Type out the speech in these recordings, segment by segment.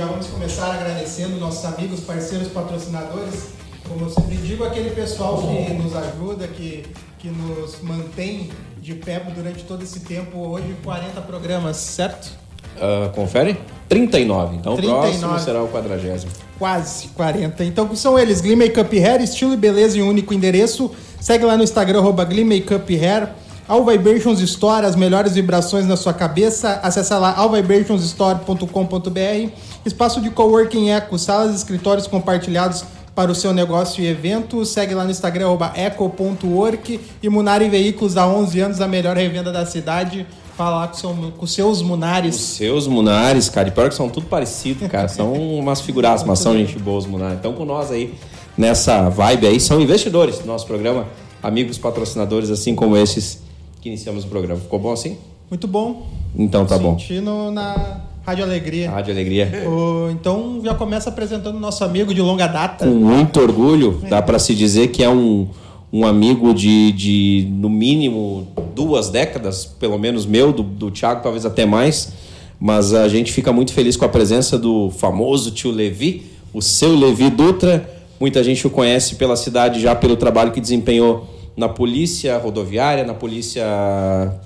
já vamos começar agradecendo nossos amigos, parceiros, patrocinadores. Como eu sempre digo, aquele pessoal que nos ajuda, que, que nos mantém de pé durante todo esse tempo. Hoje, 40 programas, certo? Uh, confere? 39. Então 39. o próximo será o 40. Quase 40. Então são eles: Glee Makeup Hair, estilo e beleza em um único endereço. Segue lá no Instagram, arroba Glee Makeup Hair. All Vibrations Store, as melhores vibrações na sua cabeça. Acesse lá allvibrationsstore.com.br. Espaço de coworking Eco, salas e escritórios compartilhados para o seu negócio e evento. Segue lá no Instagram, eco.work. E Munari Veículos, há 11 anos, a melhor revenda da cidade. Fala lá com, seu, com seus Munares. Os seus Munares, cara. E pior que são tudo parecidos, cara. São umas figuraças, mas são gente boa os Munares. Então com nós aí, nessa vibe aí. São investidores do nosso programa. Amigos patrocinadores, assim como esses que iniciamos o programa. Ficou bom assim? Muito bom. Então tá bom. Sentindo na Rádio Alegria. Rádio Alegria. O, então já começa apresentando o nosso amigo de longa data. Com muito orgulho, dá para se dizer que é um, um amigo de, de, no mínimo, duas décadas, pelo menos meu, do, do Thiago, talvez até mais. Mas a gente fica muito feliz com a presença do famoso tio Levi, o seu Levi Dutra. Muita gente o conhece pela cidade já pelo trabalho que desempenhou na Polícia Rodoviária, na Polícia.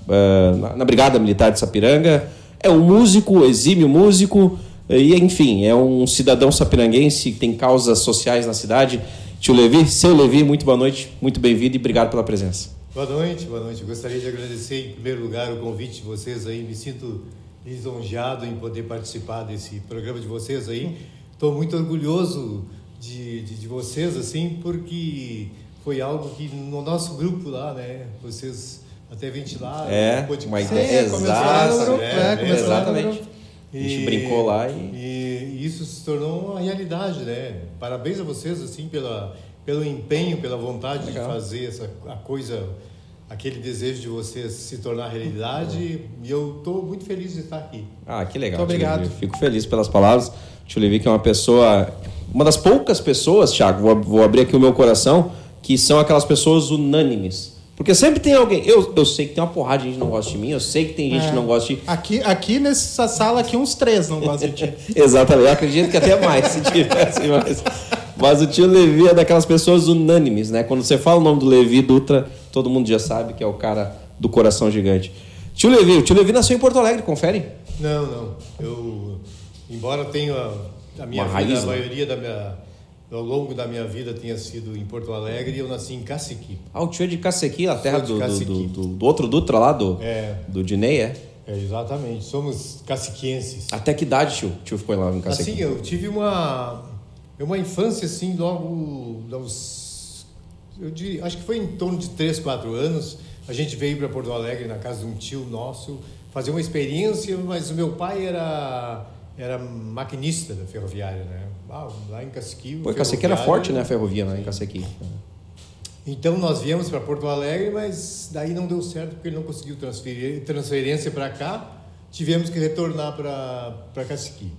Uh, na, na, Brigada Militar de Sapiranga. É um músico, exímio músico, e enfim, é um cidadão sapiranguense que tem causas sociais na cidade. Tio Levi, seu Levi, muito boa noite, muito bem-vindo e obrigado pela presença. Boa noite, boa noite. Gostaria de agradecer em primeiro lugar o convite de vocês aí. Me sinto lisonjeado em poder participar desse programa de vocês aí. Estou muito orgulhoso de, de, de vocês, assim, porque foi algo que no nosso grupo lá, né, vocês até ventilaram. É, um uma ideia exata. É, é, exatamente. A gente e, brincou lá e... e isso se tornou uma realidade, né? Parabéns a vocês assim pela pelo empenho, pela vontade Legal. de fazer essa a coisa, aquele desejo de vocês se tornar realidade. E eu estou muito feliz de estar aqui. Ah, que legal. Muito obrigado. Fico feliz pelas palavras. Tio Levi, que é uma pessoa, uma das poucas pessoas, Thiago, vou, vou abrir aqui o meu coração que são aquelas pessoas unânimes. Porque sempre tem alguém. Eu, eu sei que tem uma porrada de gente que não gosta de mim, eu sei que tem gente é. que não gosta de. Aqui, aqui nessa sala, aqui uns três não gostam de ti. Exatamente, eu acredito que até mais, se tivesse mais. Mas o tio Levi é daquelas pessoas unânimes, né? Quando você fala o nome do Levi Dutra, todo mundo já sabe que é o cara do coração gigante. Tio Levi, o tio Levi nasceu em Porto Alegre, confere? Não, não. Eu, embora tenha a minha Uma vida, raiz, a né? maioria da minha ao longo da minha vida tinha sido em Porto Alegre e eu nasci em Cacequi. Ah, o tio é de Cacequi, a terra do, do, do, do, outro Dutra lá, do, é. do Dinei, é? É, exatamente. Somos caciquienses. Até que idade, tio? Tio ficou lá em Cacequi? Assim, eu tive uma, uma infância, assim, logo aos... Eu diria, acho que foi em torno de 3, 4 anos. A gente veio para Porto Alegre na casa de um tio nosso fazer uma experiência, mas o meu pai era era maquinista da ferroviária, né? Ah, lá em Cacequi. Pô, era forte, né, a ferrovia lá em Cacequi. Então nós viemos para Porto Alegre, mas daí não deu certo porque ele não conseguiu transferir transferência para cá. Tivemos que retornar para para Cacequi.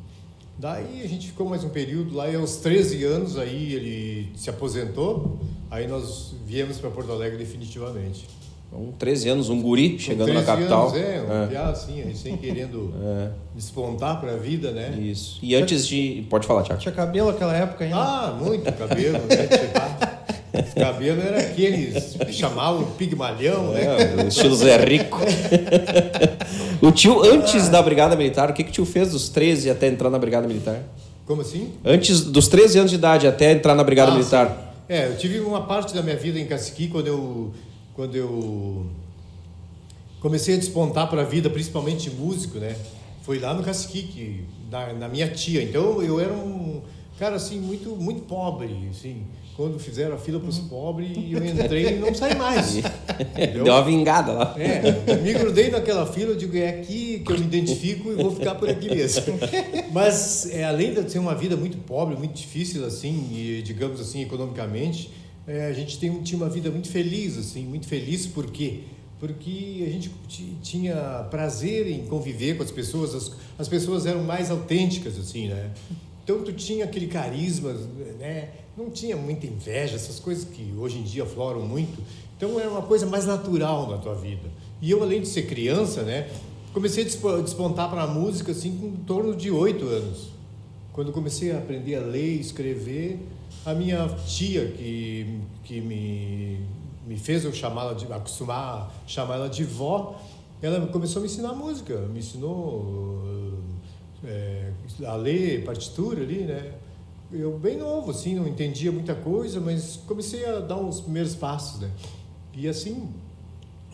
Daí a gente ficou mais um período lá e aos 13 anos aí ele se aposentou. Aí nós viemos para Porto Alegre definitivamente. Um 13 anos, um guri chegando na capital. Anos, é, um é. piá assim, recém querendo é. despontar para a vida, né? Isso. E antes de. Pode falar, Tiago. Tinha cabelo naquela época ainda? Ah, muito cabelo, né? Esse cabelo era aqueles que chamavam pigmalhão, né? É, o estilo Zé Rico. o tio, antes ah. da Brigada Militar, o que, que o tio fez dos 13 até entrar na Brigada Militar? Como assim? Antes dos 13 anos de idade até entrar na Brigada ah, Militar. Sim. É, eu tive uma parte da minha vida em Caciqui quando eu quando eu comecei a despontar para a vida, principalmente músico, né? Foi lá no Casquique, na, na minha tia. Então eu era um cara assim muito muito pobre, assim. Quando fizeram a fila para os pobres, eu entrei e não saí mais. Entendeu? Deu uma vingada lá. É, me grudei naquela fila, eu digo, é aqui que eu me identifico e vou ficar por aqui mesmo. Mas, é, além de ser uma vida muito pobre, muito difícil, assim, e, digamos assim, economicamente, é, a gente tem, tinha uma vida muito feliz, assim, muito feliz por quê? Porque a gente tinha prazer em conviver com as pessoas, as, as pessoas eram mais autênticas, assim, né? Então tu tinha aquele carisma, né? Não tinha muita inveja, essas coisas que hoje em dia floram muito. Então era uma coisa mais natural na tua vida. E eu, além de ser criança, né? Comecei a despontar para a música, assim, com em torno de oito anos. quando comecei a aprender a ler e escrever, a minha tia, que, que me, me fez eu chamá-la de, acostumar a ela de vó, ela começou a me ensinar música, me ensinou é, a ler partitura ali, né? Eu bem novo, assim, não entendia muita coisa, mas comecei a dar os primeiros passos, né? E assim,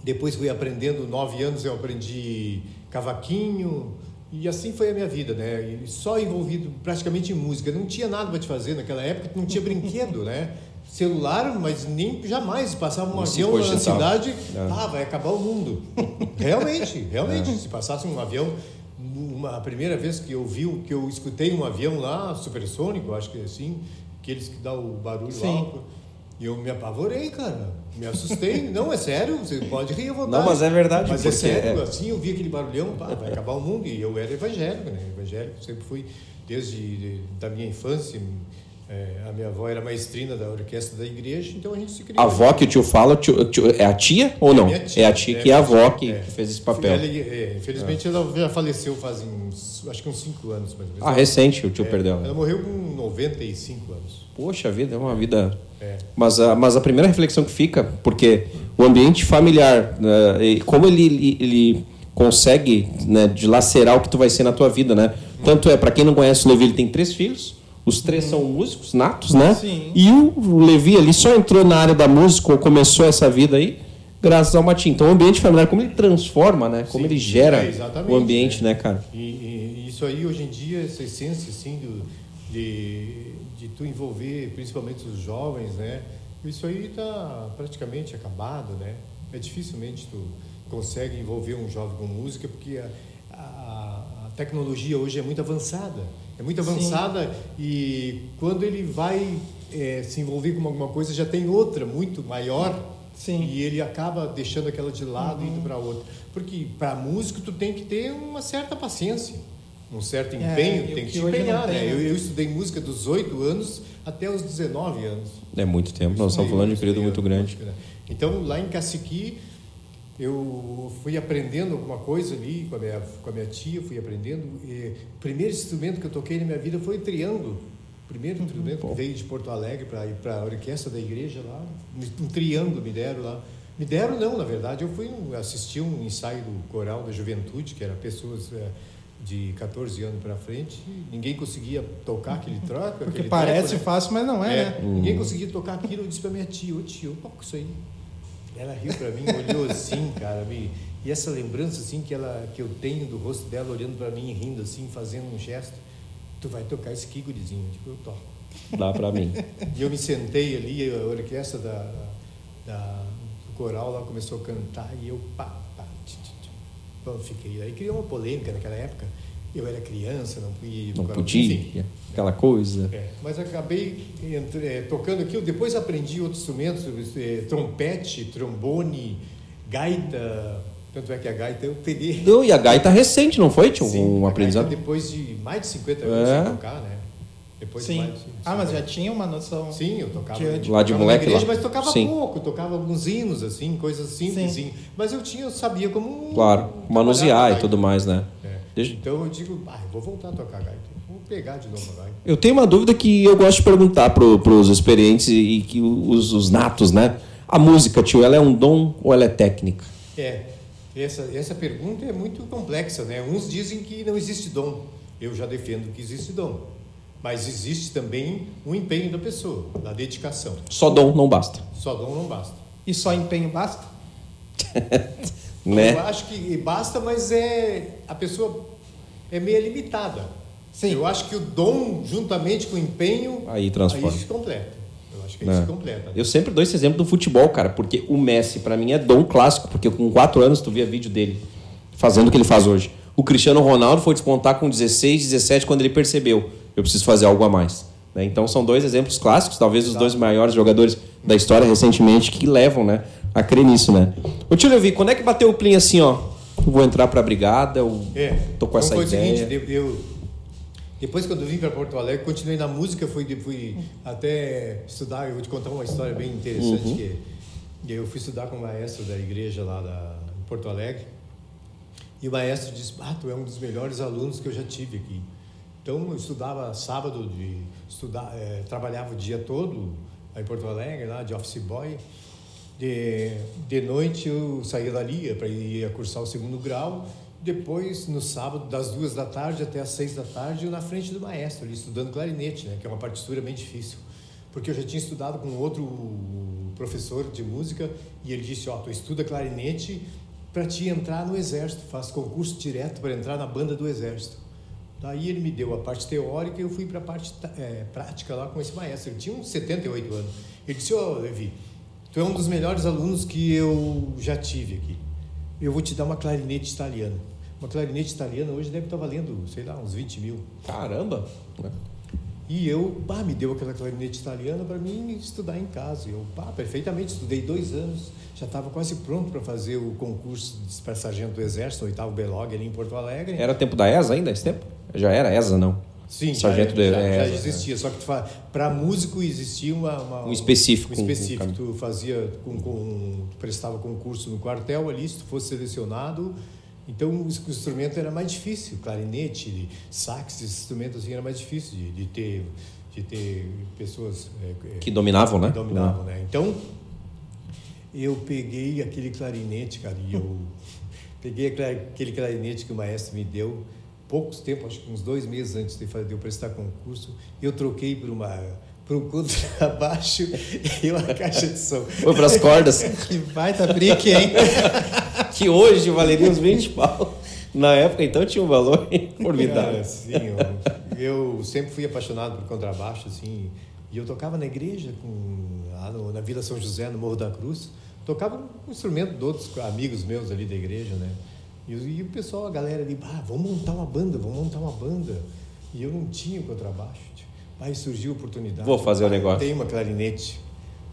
depois fui aprendendo, nove anos eu aprendi cavaquinho, e assim foi a minha vida, né? E só envolvido praticamente em música. Não tinha nada para te fazer naquela época, não tinha brinquedo, né? Celular, mas nem jamais passava um não avião na cidade, é. ah, vai acabar o mundo. realmente, realmente, é. se passasse um avião, uma, a primeira vez que eu vi, que eu escutei um avião lá, supersônico, acho que é assim, aqueles que dá o barulho Sim. alto. E eu me apavorei, cara. Me assustei. não, é sério, você pode rir à vontade. Não, mas é verdade. Mas é sério, é... assim, eu vi aquele barulhão, pá, vai acabar o mundo. E eu era evangélico, né? Evangélico, sempre fui, desde de, da minha infância, é, a minha avó era maestrina da orquestra da igreja, então a gente se criou. A avó que o tio fala tio, tio, é a tia ou é não? Tia, é a tia é, que é a avó que, é. que fez esse papel. Ela, é, infelizmente ela já faleceu faz uns, acho que uns 5 anos. Mais ou menos. Ah, recente o tio perdeu. Ela morreu com 95 anos. Poxa vida, é uma vida... Mas, a, mas a primeira reflexão que fica, porque o ambiente familiar, né, como ele, ele, ele consegue né, dilacerar o que tu vai ser na tua vida, né? Tanto é, para quem não conhece o Levi, ele tem três filhos, os três são músicos natos, né? Sim. E o Levi ali só entrou na área da música ou começou essa vida aí graças ao Matinho. Então o ambiente familiar, como ele transforma, né? Como Sim, ele gera é, o ambiente, né, né cara? E, e, isso aí hoje em dia, essa essência assim do, de, de tu envolver principalmente os jovens, né? Isso aí está praticamente acabado, né? É dificilmente tu consegue envolver um jovem com música porque a, a, a tecnologia hoje é muito avançada é muito avançada Sim. e quando ele vai é, se envolver com alguma coisa já tem outra muito maior Sim. e ele acaba deixando aquela de lado uhum. e indo uhum. para outra porque para músico tu tem que ter uma certa paciência um certo é, empenho é, tem que, que te empenhar né? Eu, eu, estudei música dos 8 anos até os 19 anos é muito tempo nós estamos falando de um período muito grande né? então lá em Caciqui eu fui aprendendo alguma coisa ali com a minha, com a minha tia, fui aprendendo. E o primeiro instrumento que eu toquei na minha vida foi triângulo. O primeiro uhum, instrumento que veio de Porto Alegre para ir para a orquestra da igreja lá. Um triângulo me deram lá. Me deram não, na verdade, eu fui assistir um ensaio do coral da juventude, que era pessoas é, de 14 anos para frente, ninguém conseguia tocar aquele troco. Porque aquele parece treco, né? fácil, mas não é, é né? Ninguém conseguia tocar aquilo. Eu disse para minha tia, ô tio, eu toco isso aí. Ela riu para mim, olhou assim, cara, me... e essa lembrança assim que ela que eu tenho do rosto dela olhando para mim, rindo assim, fazendo um gesto. Tu vai tocar esse aqui, gurizinho? Tipo, eu toco. Dá para mim. E eu me sentei ali, a orquestra da, da, do coral lá começou a cantar e eu pá, tch. fiquei. Aí criou uma polêmica naquela época eu era criança, não podia. Não podia, enfim, aquela coisa. É, mas acabei entre, é, tocando aquilo. Depois aprendi outros instrumentos, é, trompete, trombone, gaita. Tanto é que a gaita eu peguei. Não, e a gaita recente, não foi? Tinha um aprendizado? depois de mais de 50 anos é. sem tocar, né? Depois Sim. Mais, ah, mas já tinha uma noção. Sim, eu tocava. De, lá de moleque igreja, lá. Mas tocava Sim. pouco, tocava alguns hinos, assim, coisas simples. Assim. Mas eu tinha, eu sabia como. Claro, manusear e tudo mais, né? Deixa... Então eu digo, ah, eu vou voltar a tocar gaita. Vou pegar de novo a gaita. Eu tenho uma dúvida que eu gosto de perguntar para os experientes e que os, os, natos, né? A música, tio, ela é um dom ou ela é técnica? É, essa, essa pergunta é muito complexa, né? Uns dizem que não existe dom. Eu já defendo que existe dom. Mas existe também o empenho da pessoa, da dedicação. Só dom não basta. Só dom não basta. E só empenho basta? Né? Eu acho que basta, mas é a pessoa é meio limitada. Sim. Eu acho que o dom, juntamente com o empenho, aí transforma. Aí se completa. Eu acho que aí Não. se completa. Eu sempre dou esse exemplo do futebol, cara, porque o Messi, para mim, é dom clássico, porque com 4 anos tu via vídeo dele fazendo o que ele faz hoje. O Cristiano Ronaldo foi despontar com 16, 17, quando ele percebeu, eu preciso fazer algo a mais. Né? Então são dois exemplos clássicos, talvez os dois maiores jogadores da história recentemente, que levam né, a crer nisso, né? Ô tio Levi, quando é que bateu o plim assim, ó? Vou entrar para a brigada, eu é, tô com essa foi ideia. O seguinte, eu, depois quando eu vim para Porto Alegre, continuei na música, fui, fui até estudar, eu vou te contar uma história bem interessante, uhum. que eu fui estudar com o maestro da igreja lá da, em Porto Alegre, e o maestro disse, ah, tu é um dos melhores alunos que eu já tive aqui. Então eu estudava sábado, de estudar, é, trabalhava o dia todo em Porto Alegre, lá de office boy. De, de noite eu saía dali para ir cursar o segundo grau. Depois, no sábado, das duas da tarde até as seis da tarde, eu na frente do maestro, ali, estudando clarinete, né, que é uma partitura bem difícil. Porque eu já tinha estudado com outro professor de música e ele disse: Ó, oh, tu estuda clarinete para te entrar no exército, faz concurso direto para entrar na banda do exército. Daí ele me deu a parte teórica e eu fui para a parte é, prática lá com esse maestro. Ele tinha uns 78 anos. Ele disse: Ô, oh, Levi, tu é um dos melhores alunos que eu já tive aqui. Eu vou te dar uma clarinete italiana. Uma clarinete italiana hoje deve estar valendo, sei lá, uns 20 mil. Caramba! E eu, pá, me deu aquela clarinete italiana para mim estudar em casa. Eu, pá, perfeitamente, estudei dois anos, já estava quase pronto para fazer o concurso para sargento do Exército, oitavo Belog, ali em Porto Alegre. Era tempo da ESA ainda, esse tempo? Já era ESA, não? Sim, sargento já, já, já existia. Só que para músico existia uma, uma, um específico. Um específico. Tu fazia, com, com, prestava concurso no quartel ali, se tu fosse selecionado então o instrumento era mais difícil, clarinete, sax, esse instrumento assim era mais difícil de, de ter de ter pessoas é, que dominavam, que né? Dominavam, né? Então eu peguei aquele clarinete, cara, e eu peguei aquele clarinete que o maestro me deu poucos tempo, acho que uns dois meses antes de, eu prestar concurso, eu troquei por uma para o contrabaixo e uma caixa de som. Foi para as cordas. que baita brique, hein? que hoje valeria uns 20 pau. Na época, então, tinha um valor formidável. Sim, eu, eu, sempre fui apaixonado por contrabaixo, assim, e eu tocava na igreja, com, no, na Vila São José, no Morro da Cruz, tocava um instrumento de outros amigos meus ali da igreja, né? E, e o pessoal, a galera ali, ah, vamos montar uma banda, vamos montar uma banda. E eu não tinha contrabaixo. Tipo. Aí surgiu a oportunidade. Vou fazer o negócio. Tem uma clarinete.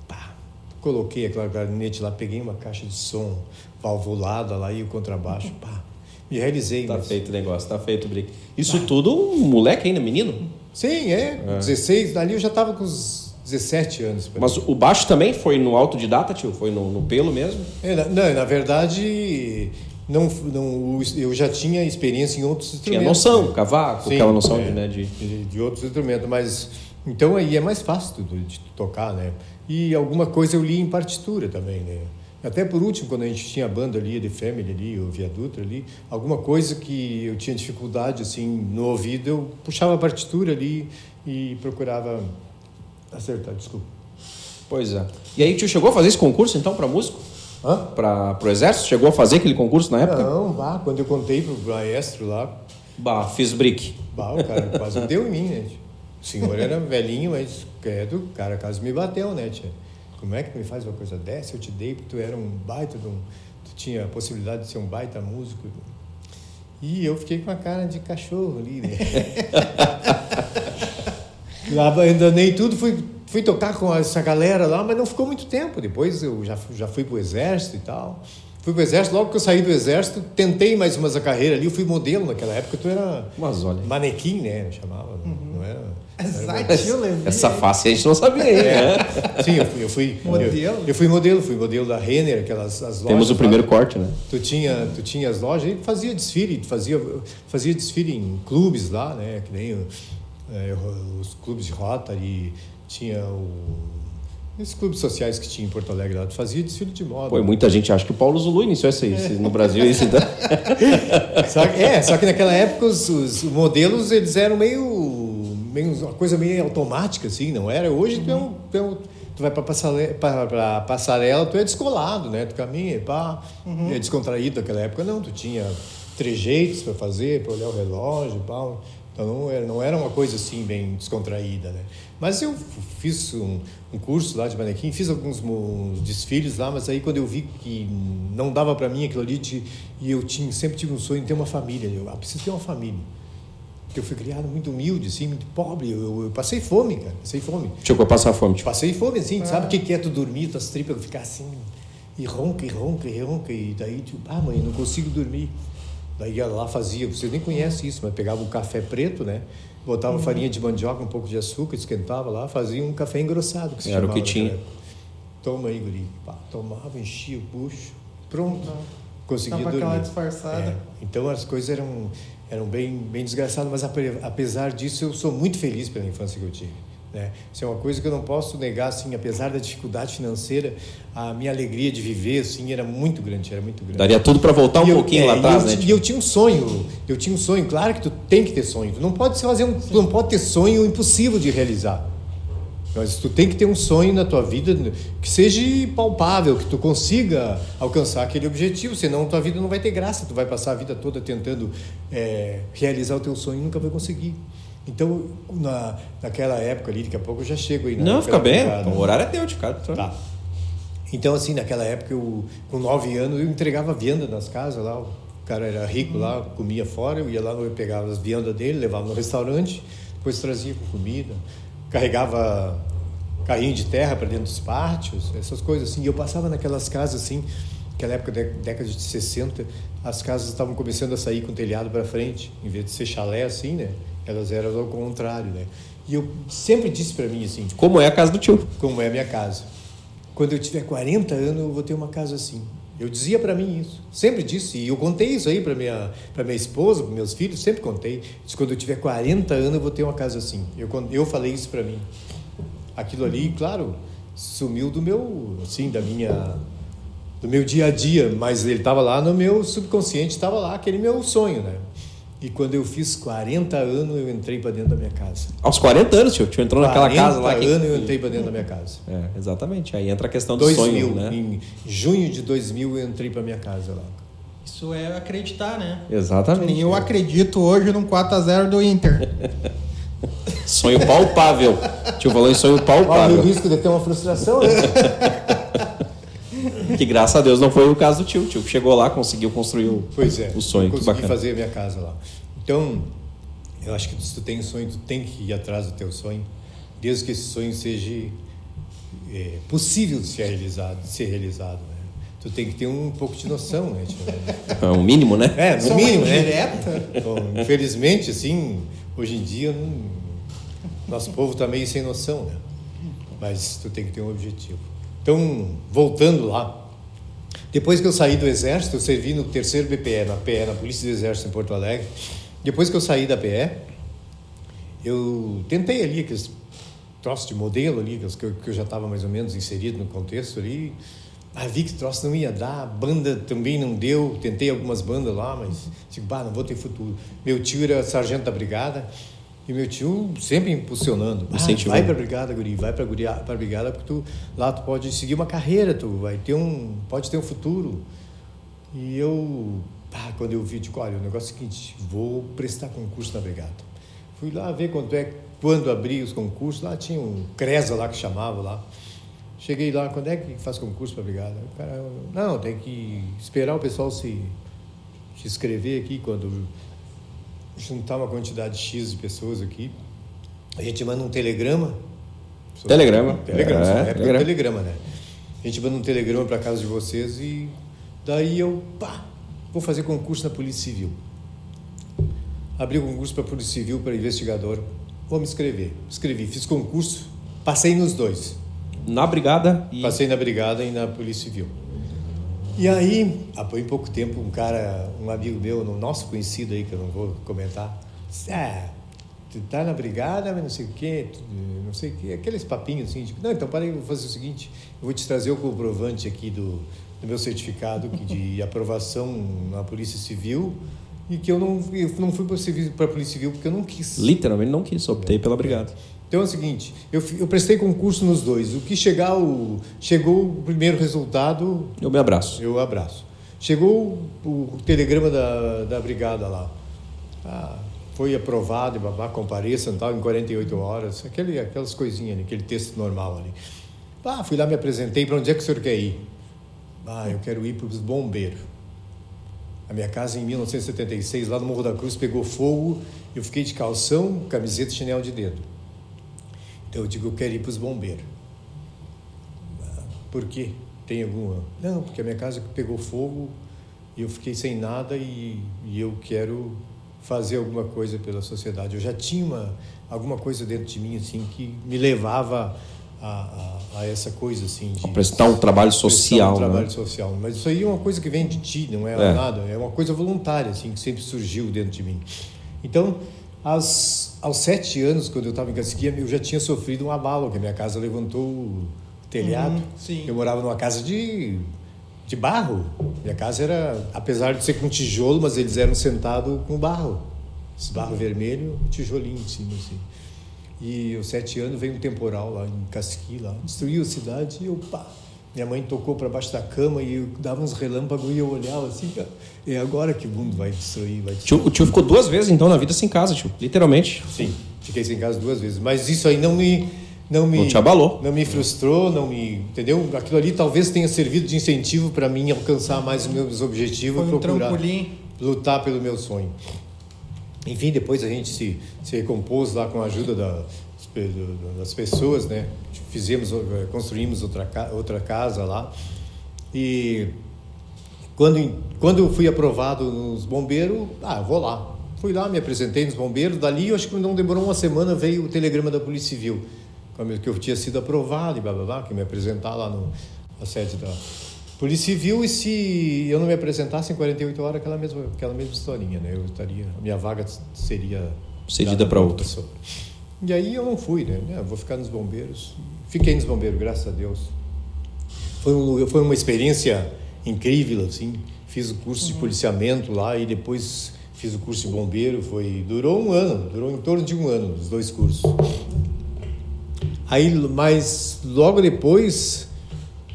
Pá, coloquei aquela clarinete lá, peguei uma caixa de som valvulada lá e o contrabaixo. Pá, me realizei. Tá mas... feito o negócio, tá feito o brick. Isso tudo um moleque ainda, menino? Sim, é. é. 16, dali eu já tava com os 17 anos. Mas o baixo também foi no autodidata, tio? Foi no, no pelo mesmo? É, não, na verdade, não, não, eu já tinha experiência em outros instrumentos. Tinha noção, né? cavaco, Sim, aquela noção é, de, né, de... de, de outros instrumentos, mas então aí é mais fácil de, de, tocar, né? E alguma coisa eu li em partitura também, né? Até por último, quando a gente tinha a banda ali, de Family ali, o Viaduto ali, alguma coisa que eu tinha dificuldade, assim, no ouvido, eu puxava a partitura ali e procurava acertar, desculpa. Pois é. E aí, tio chegou a fazer esse concurso, então, para músico? Para o Exército? Chegou a fazer aquele concurso na época? Não, bah, quando eu contei pro maestro lá. Bah, fiz brick. Bah, o cara quase deu em mim, né? O senhor era velhinho, mas credo, o cara quase me bateu, né, tia? Como é que tu me faz uma coisa dessa? Eu te dei porque tu era um baita de um. Tu tinha a possibilidade de ser um baita músico. E eu fiquei com a cara de cachorro ali, né? Lá ainda nem tudo, fui fui tocar com essa galera lá, mas não ficou muito tempo. Depois eu já, já fui pro exército e tal. Fui pro exército, logo que eu saí do exército, tentei mais umas a carreira ali, eu fui modelo naquela época, tu era mas olha. manequim, né? chamava, uhum. não era. Exato, Essa face a gente não sabia, é. né? Sim, eu fui, eu fui modelo. Eu, eu, fui modelo, fui modelo da Renner, aquelas as lojas. Temos o primeiro lá, corte, né? Tu tinha, tu tinha as lojas e fazia desfile, fazia, fazia desfile em clubes lá, né? Que nem é, os clubes de Rotary, tinha o esses clubes sociais que tinha em Porto Alegre lá, fazia desfile de moda. Pô, muita gente acha que o Paulo Zulu iniciou isso aí. É. No Brasil, isso então. só que, é, só que naquela época os, os, modelos eles eram meio, meio. uma coisa meio automática, assim, não era? Hoje uhum. tu, é um, tu, é um, tu vai para passarela, pra, passarela, tu é descolado, né? Tu caminha, pá, uhum. é descontraído naquela época, não. Tu tinha trejeitos para fazer, para olhar o relógio, pá. Então não era, não era uma coisa assim bem descontraída, né? Mas eu fiz um, um curso lá de manequim, fiz alguns desfiles lá, mas aí quando eu vi que não dava para mim aquilo ali, de, e eu tinha, sempre tive um sonho de ter uma família, eu ah, preciso ter uma família. Porque eu fui criado muito humilde, assim, muito pobre. Eu, eu, eu passei fome, cara. Passei fome. Chegou a passar fome. Tipo. Passei fome, assim. Ah. Sabe o que é tu dormir, tuas tripas ficar assim, e ronca, e ronca, e ronca. E daí, tipo, ah, mãe, não consigo dormir. Daí ela lá fazia, você nem conhece isso, mas pegava um café preto, né? botava uhum. farinha de mandioca, um pouco de açúcar, esquentava lá, fazia um café engrossado. Que Era o que tinha. Toma aí, guri. Pá, tomava, enchia o bucho, pronto. Uhum. Conseguia Tava dormir. aquela disfarçada. É. Então as coisas eram, eram bem, bem desgraçados, mas apesar disso eu sou muito feliz pela infância que eu tive. Né? Isso é uma coisa que eu não posso negar, assim, apesar da dificuldade financeira, a minha alegria de viver, assim, era muito grande, era muito grande. Daria tudo para voltar um eu, pouquinho é, lá atrás, né? E eu tinha um sonho, eu tinha um sonho, claro que tu tem que ter sonho, tu não pode fazer um, tu não pode ter sonho impossível de realizar. Mas tu tem que ter um sonho na tua vida que seja palpável, que tu consiga alcançar aquele objetivo, senão tua vida não vai ter graça. Tu vai passar a vida toda tentando é, realizar o teu sonho e nunca vai conseguir. Então, na, naquela época ali, daqui a pouco eu já chego aí. Não, fica bem. o horário é teu de cara. Tá. Então, assim, naquela época, eu, com nove anos, eu entregava vianda nas casas lá. O cara era rico lá, comia fora, eu ia lá, eu pegava as viandas dele, levava no restaurante, depois trazia com comida carregava carrinho de terra para dentro dos pátios, essas coisas assim. E eu passava naquelas casas assim, naquela época, década de 60, as casas estavam começando a sair com o telhado para frente, em vez de ser chalé assim, né? Elas eram ao contrário, né? E eu sempre disse para mim assim, como é a casa do tio? Como é a minha casa. Quando eu tiver 40 anos, eu vou ter uma casa assim. Eu dizia para mim isso, sempre disse, e eu contei isso aí para minha para minha esposa, para meus filhos, sempre contei. Disse, quando eu tiver 40 anos eu vou ter uma casa assim. Eu eu falei isso para mim. Aquilo ali, claro, sumiu do meu, assim, da minha do meu dia a dia, mas ele estava lá no meu subconsciente, estava lá aquele meu sonho, né? E quando eu fiz 40 anos, eu entrei para dentro da minha casa. Aos 40 anos, tio? Tu entrou naquela casa lá? 40 anos eu entrei para dentro da minha casa. É, exatamente. Aí entra a questão do 2000, sonho, né? Em junho de 2000 eu entrei para minha casa lá. Isso é acreditar, né? Exatamente. Eu acredito hoje num 4 a 0 do Inter. sonho palpável. Tio falou em sonho palpável. o risco de ter uma frustração, né? que graças a Deus não foi o caso do tio. O tio chegou lá, conseguiu construir o, pois é, o sonho. Consegui fazer a minha casa lá. Então, eu acho que se tu tem um sonho, tu tem que ir atrás do teu sonho, desde que esse sonho seja é, possível de ser realizado, de ser realizado. Né? Tu tem que ter um pouco de noção, né? É um mínimo, né? É, no mínimo, né? Direta. Bom, infelizmente, assim, hoje em dia, não, nosso povo está meio sem noção, né? Mas tu tem que ter um objetivo. Então, voltando lá, depois que eu saí do Exército, eu servi no terceiro BPE, na PE, na Polícia do Exército em Porto Alegre. Depois que eu saí da PE, eu tentei ali aqueles troços de modelo ali, que eu, que eu já estava mais ou menos inserido no contexto ali. Ah, vi que troço não ia dar, banda também não deu, tentei algumas bandas lá, mas digo, bah, não vou ter futuro. Meu tio era sargento da brigada, e meu tio sempre impulsionando. Ah, vai para a brigada, guri, vai para a brigada porque tu lá tu pode seguir uma carreira, tu vai ter um, pode ter um futuro. E eu, ah, quando eu vi, digo, olha, o negócio é o seguinte, vou prestar concurso na brigada. Fui lá ver quanto é, quando abri os concursos, lá tinha um Cresa lá que chamava lá. Cheguei lá, quando é que faz concurso para a brigada? O cara, não, tem que esperar o pessoal se, se inscrever aqui quando juntar uma quantidade X de pessoas aqui, a gente manda um telegrama. Telegrama. Telegrama, é, é telegrama. telegrama, né? A gente manda um telegrama para casa de vocês e daí eu, pá, vou fazer concurso na Polícia Civil. Abri o concurso para Polícia Civil, para investigador. Vou me inscrever. Escrevi, fiz concurso, passei nos dois. Na brigada? E... Passei na brigada e na Polícia Civil. E aí, há pouco tempo, um cara, um amigo meu, um nosso conhecido aí, que eu não vou comentar, disse, ah, tu tá na brigada, mas não sei o quê, não sei o quê, aqueles papinhos assim, de, não, então para aí, vou fazer o seguinte, eu vou te trazer o comprovante aqui do, do meu certificado de aprovação na Polícia Civil e que eu não, eu não fui para a Polícia Civil porque eu não quis. Literalmente não quis, optei pela brigada. Então é o seguinte, eu, eu prestei concurso nos dois. O que chegar o, chegou o primeiro resultado. Eu me abraço. Eu abraço. Chegou o, o telegrama da, da brigada lá. Ah, foi aprovado e babá, compareçam tal, em 48 horas. Aquele, aquelas coisinhas ali, aquele texto normal ali. Ah, fui lá, me apresentei. Para onde é que o senhor quer ir? Ah, eu quero ir para os bombeiros. A minha casa em 1976, lá no Morro da Cruz, pegou fogo. Eu fiquei de calção, camiseta e chinelo de dedo. Então eu digo, eu quero ir para os bombeiros. Por quê? Tem alguma? Não, porque a minha casa pegou fogo e eu fiquei sem nada e, e eu quero fazer alguma coisa pela sociedade. Eu já tinha uma, alguma coisa dentro de mim assim que me levava a, a, a essa coisa assim de prestar um trabalho social, um né? trabalho social. Mas isso aí é uma coisa que vem de ti, não é, É. nada. É uma coisa voluntária assim que sempre surgiu dentro de mim. Então, aos, aos sete anos, quando eu estava em Casquinha, eu já tinha sofrido um abalo, que a minha casa levantou o telhado. Uhum. Eu morava numa casa de de barro. Minha casa era, apesar de ser com tijolo, mas eles eram sentados com barro. Esse barro vermelho, tijolinho em cima, assim. E aos sete anos veio um temporal lá em Casqui, lá, destruiu a cidade e eu, pá, minha mãe tocou para baixo da cama e dava uns relâmpagos e eu olhava assim, cara, é agora que o mundo vai destruir, vai destruir. Tio- o tio ficou duas vezes, então, na vida sem casa, tio. Literalmente. Sim, fiquei sem casa duas vezes, mas isso aí não me não me Não te abalou. não me frustrou, não me, entendeu? Aquilo ali talvez tenha servido de incentivo para mim alcançar mais os meus objetivos Foi e um procurar trampolim. lutar pelo meu sonho. Enfim, depois a gente se, se recompôs lá com a ajuda da- das pessoas, né? Fizemos, eh, construímos outra, outra casa lá. E quando, quando eu fui aprovado nos bombeiros, ah, vou lá. Fui lá, me apresentei nos bombeiros. Dali, eu acho que não demorou uma semana, veio o telegrama da Polícia Civil, que eu tinha sido aprovado e blá blá blá, que me apresentar lá no, na sede da Polícia Civil. E se eu não me apresentasse em 48 horas, aquela mesma, aquela mesma historinha, né? Eu estaria, a minha vaga seria Cedida pra outra. pessoa. E aí eu não fui, né? Eu vou ficar nos bombeiros. Fiquei nos bombeiros, graças a Deus. Foi, um, foi uma experiência incrível, assim. Fiz o curso de policiamento lá e depois fiz o curso de bombeiro. Foi, durou um ano, durou em torno de um ano, os dois cursos. Aí, mas logo depois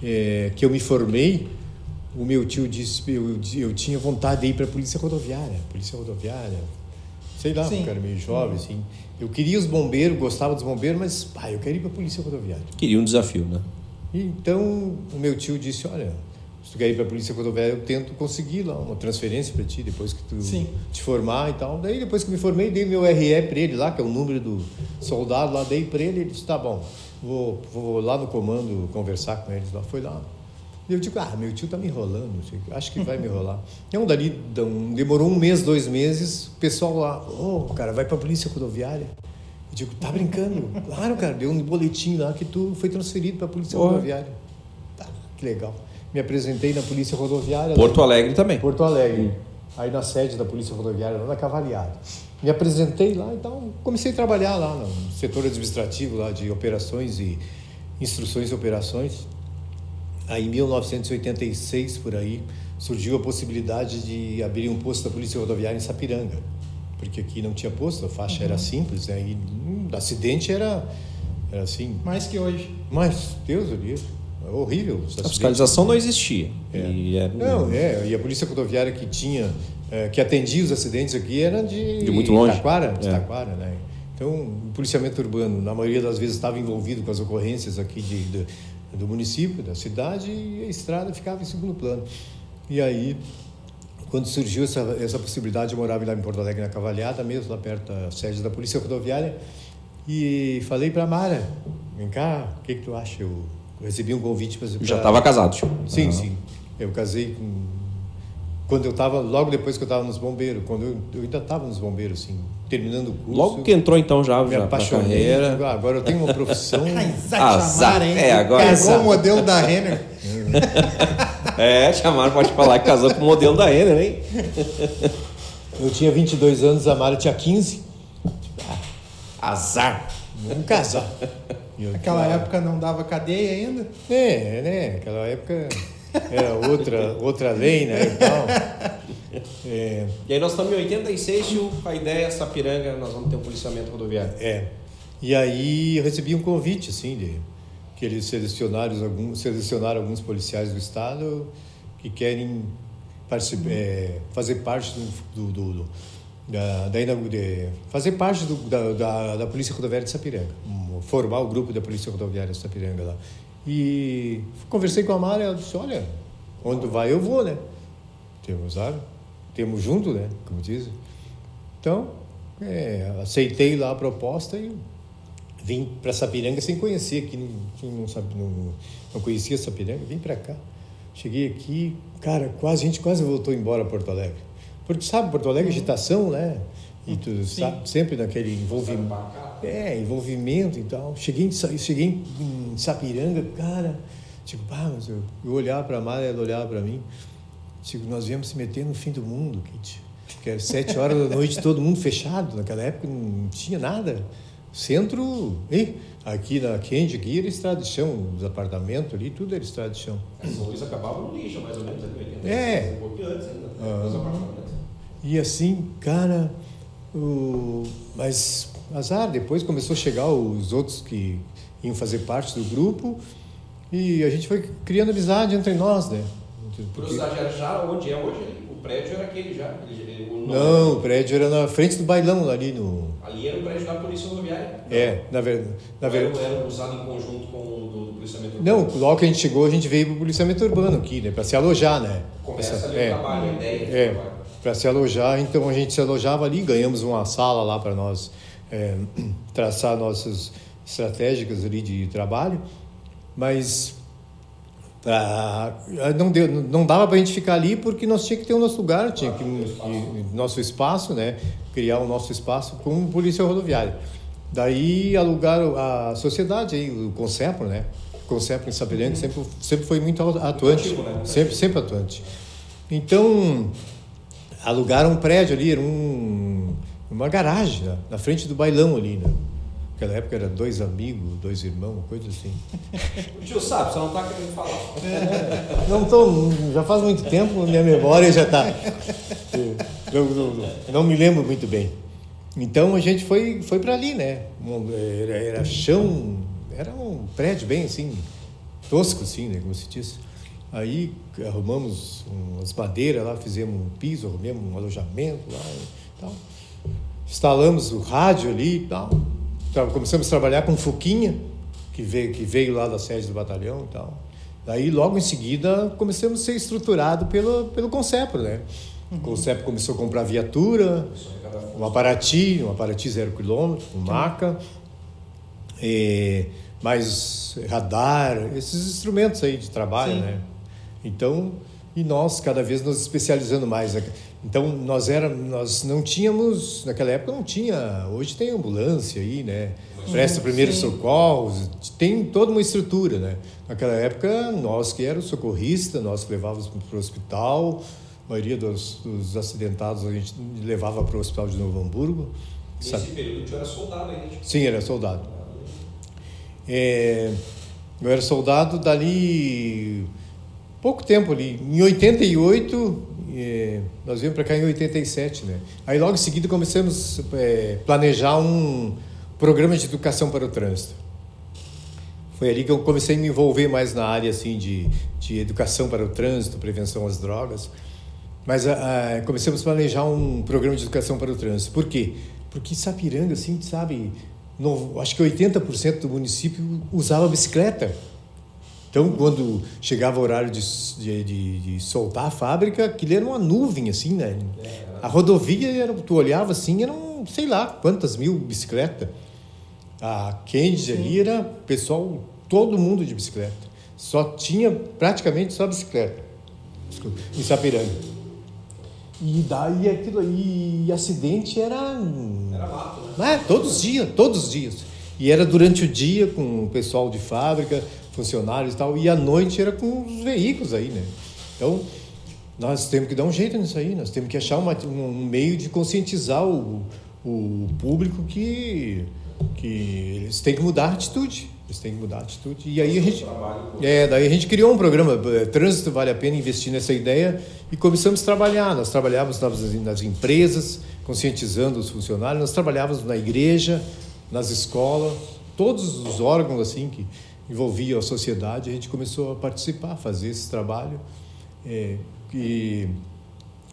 eh, que eu me formei, o meu tio disse eu, eu tinha vontade de ir para a polícia rodoviária, polícia rodoviária, sei lá, Sim. eu era meio jovem assim. Eu queria os bombeiros, gostava dos bombeiros, mas pá, eu quero ir para a polícia rodoviária. Queria um desafio, né? E então o meu tio disse, olha, se tu quer ir para a polícia rodoviária, eu tento conseguir lá uma transferência para ti depois que tu Sim. te formar e tal. Daí depois que me formei, dei meu RE para ele lá, que é o número do soldado lá, dei para ele, ele disse, tá bom, vou, vou lá no comando conversar com eles lá. Foi lá. E eu digo, ah, meu tio tá me enrolando, tio, acho que vai me enrolar. Então, dali, demorou um mês, dois meses, o pessoal lá, ô, cara, vai pra polícia rodoviária. Eu digo, tá brincando? Claro, cara, deu um boletim lá que tu foi transferido pra polícia Porra. rodoviária. Tá, que legal. Me apresentei na polícia rodoviária. Porto lá- Alegre também. Porto Alegre. Aí na sede da Polícia Rodoviária, lá na Cavaliada. Me apresentei lá, então comecei a trabalhar lá no setor administrativo lá de operações e instruções e operações. Aí em 1986, por aí, surgiu a possibilidade de abrir um posto da Polícia Rodoviária em Sapiranga. Porque aqui não tinha posto, a faixa era simples, né? E hum, acidente era, era assim. Mais que hoje. Mas, Deus o livre, é horrível. A fiscalização não existia. É. E era- Não, é, e a polícia rodoviária que tinha, eh, que atendia os acidentes aqui era de, De muito longe. Taquara, de É. Taquara, né? Então, o policiamento urbano, na maioria das vezes, estava envolvido com as ocorrências aqui de, de- do município, da cidade, e a estrada ficava em segundo plano. E aí, quando surgiu essa, essa possibilidade, eu morava lá em Porto Alegre, na Cavalhada, mesmo lá perto da sede da Polícia Rodoviária, e falei para Mara, vem cá, o que, que tu acha? Eu recebi um convite para... Já estava casado, tio. Sim, Ah. sim. Eu casei com... Quando eu estava, logo depois que eu estava nos bombeiros, quando eu, eu ainda estava nos bombeiros, assim, terminando o curso. Logo que entrou, então, já, já apaixonei. carreira. "Ah, agora eu tenho uma profissão. Azar. Azar, hein? É, agora- Pegou o modelo da Renner. É, chamaram, pode falar que casou com o modelo da Renner, hein? eu tinha 22 anos, a Mara tinha 15. Azar. Vamos casar. "Ah, época não dava cadeia ainda. É, né? Aquela época era outra, outra lei, né? E tal. É, E aí nós estamos em 86, tio, a ideia é Sapiranga, nós vamos ter um policiamento rodoviário. É. E aí eu recebi um convite, assim, de que eles selecionaram alguns, selecionaram alguns policiais do estado que querem particip- é, fazer parte do, do, do- da, da de- fazer parte do- da, da, da Polícia Rodoviária de Sapiranga, formar o grupo da Polícia Rodoviária de Sapiranga lá. E conversei com a Mara, ela disse, olha, onde vai eu vou, né? Temos, sabe? Temos junto, né? Como dizem. Então, é, aceitei lá a proposta e vim para Sapiranga sem conhecer aqui, não, não, não conhecia Sapiranga, vim para cá. Cheguei aqui, cara, quase, a gente quase voltou embora a Porto Alegre. Porque sabe, Porto Alegre é agitação, né? E tu sabe, sempre naquele envolvimento. É, envolvimento e tal. Cheguei, em- cheguei em Sapiranga, cara, tipo, pá, mas eu, eu olhava para a Mara, ela olhava para mim. Tipo, nós viemos se meter no fim do mundo, Kit. Que era sete horas da noite, todo mundo fechado. Naquela época não tinha nada. Centro, hein? aqui na Kendi, aqui era estrada de chão, os apartamentos ali, tudo era estrada de chão. São Luís acabava no lixo, mais ou menos, ali, 80. É. Um pouquinho antes ainda. Ah. E assim, cara, o... mas azar, depois começou a chegar os outros que iam fazer parte do grupo e a gente foi criando amizade entre nós, né? Porque- era já onde é hoje? O prédio era aquele já? O Não, o prédio era na frente do bailão ali no. Ali era o prédio da Polícia Rodoviária. É, na verdade. Na Era, verdade. era usado em conjunto com o do, do policiamento Não, urbano. logo que a gente chegou, a gente veio para o policiamento urbano aqui, né? Para se alojar, né? Começa Essa- ali é. o trabalho, a ideia É, trabalho. Para se alojar, então a gente se alojava ali, ganhamos uma sala lá para nós é, traçar nossas estratégicas ali de trabalho, mas ah, não, deu, não dava para a gente ficar ali porque nós tinha que ter o nosso lugar, tinha que, nosso espaço, né? Criar o nosso espaço com polícia rodoviária. Daí alugaram a sociedade aí, o Concepro, né? O Concepro em Sapiranga sempre, sempre foi muito atuante, né? sempre, sempre atuante. Então, alugaram um prédio ali, era um, uma garagem né? na frente do bailão ali, né? Naquela época era dois amigos, dois irmãos, coisa assim. O tio sabe, só não tá querendo falar. Não tô, já faz muito tempo, minha memória já está. Não, não, não me lembro muito bem. Então a gente foi, foi para ali, né? Era, era chão, era um prédio bem assim, tosco assim, né? Como se diz. Aí arrumamos umas madeiras lá, fizemos um piso, arrumamos um alojamento lá e tal. Instalamos o rádio ali e tal. Começamos a trabalhar com Fuquinha, que veio, que veio lá da sede do batalhão e tal. Daí, logo em seguida, começamos a ser estruturado pelo, pelo Concepro, né? O Concepro começou a comprar viatura, um Aparati, um Aparati zero quilômetro, um Maca, eh, mais radar, esses instrumentos aí de trabalho, Sim. né? Então, e nós cada vez nos especializando mais. né? Então, nós era, nós não tínhamos, naquela época não tinha, hoje tem ambulância aí, né? Presta primeiros socorros, tem toda uma estrutura, né? Naquela época, nós que éramos socorristas, nós que levávamos para o hospital, a maioria dos, dos acidentados a gente levava para o hospital de Novo Hamburgo. Nesse sabe? período era soldado ainda. tipo. Sim, era soldado. É, eu era soldado dali pouco tempo ali. Em 88, é, nós viemos para cá em 87, né? Aí logo em seguida começamos a é, planejar um programa de educação para o trânsito. Foi ali que eu comecei a me envolver mais na área assim de, de educação para o trânsito, prevenção às drogas. Mas ah, ah, começamos a planejar um programa de educação para o trânsito. Por quê? Porque Sapiranga, assim, sabe, acho que 80% do município usava bicicleta. Então, quando chegava o horário de, de, de, soltar a fábrica, aquilo era uma nuvem, assim, né? A rodovia, era, tu olhava assim, eram, sei lá, quantas mil bicicletas. A Candy ali era pessoal, todo mundo de bicicleta. Só tinha praticamente só bicicleta. Desculpa, em Sapiranga. E daí aquilo e acidente era. Era mato, né? É, todos os dias, todos os dias. E era durante o dia com o pessoal de fábrica, funcionários e tal, e à noite era com os veículos aí, né? Então, nós temos que dar um jeito nisso aí, nós temos que achar uma, um meio de conscientizar o, o público que, que eles têm que mudar a atitude. Eles têm que mudar a atitude. E aí a gente. É, daí a gente criou um programa, eh, Trânsito Vale a Pena Investir nessa ideia, e começamos a trabalhar. Nós trabalhávamos nas empresas, conscientizando os funcionários, nós trabalhávamos na igreja, nas escolas, todos os órgãos assim que envolviam a sociedade, a gente começou a participar, a fazer esse trabalho. É, e,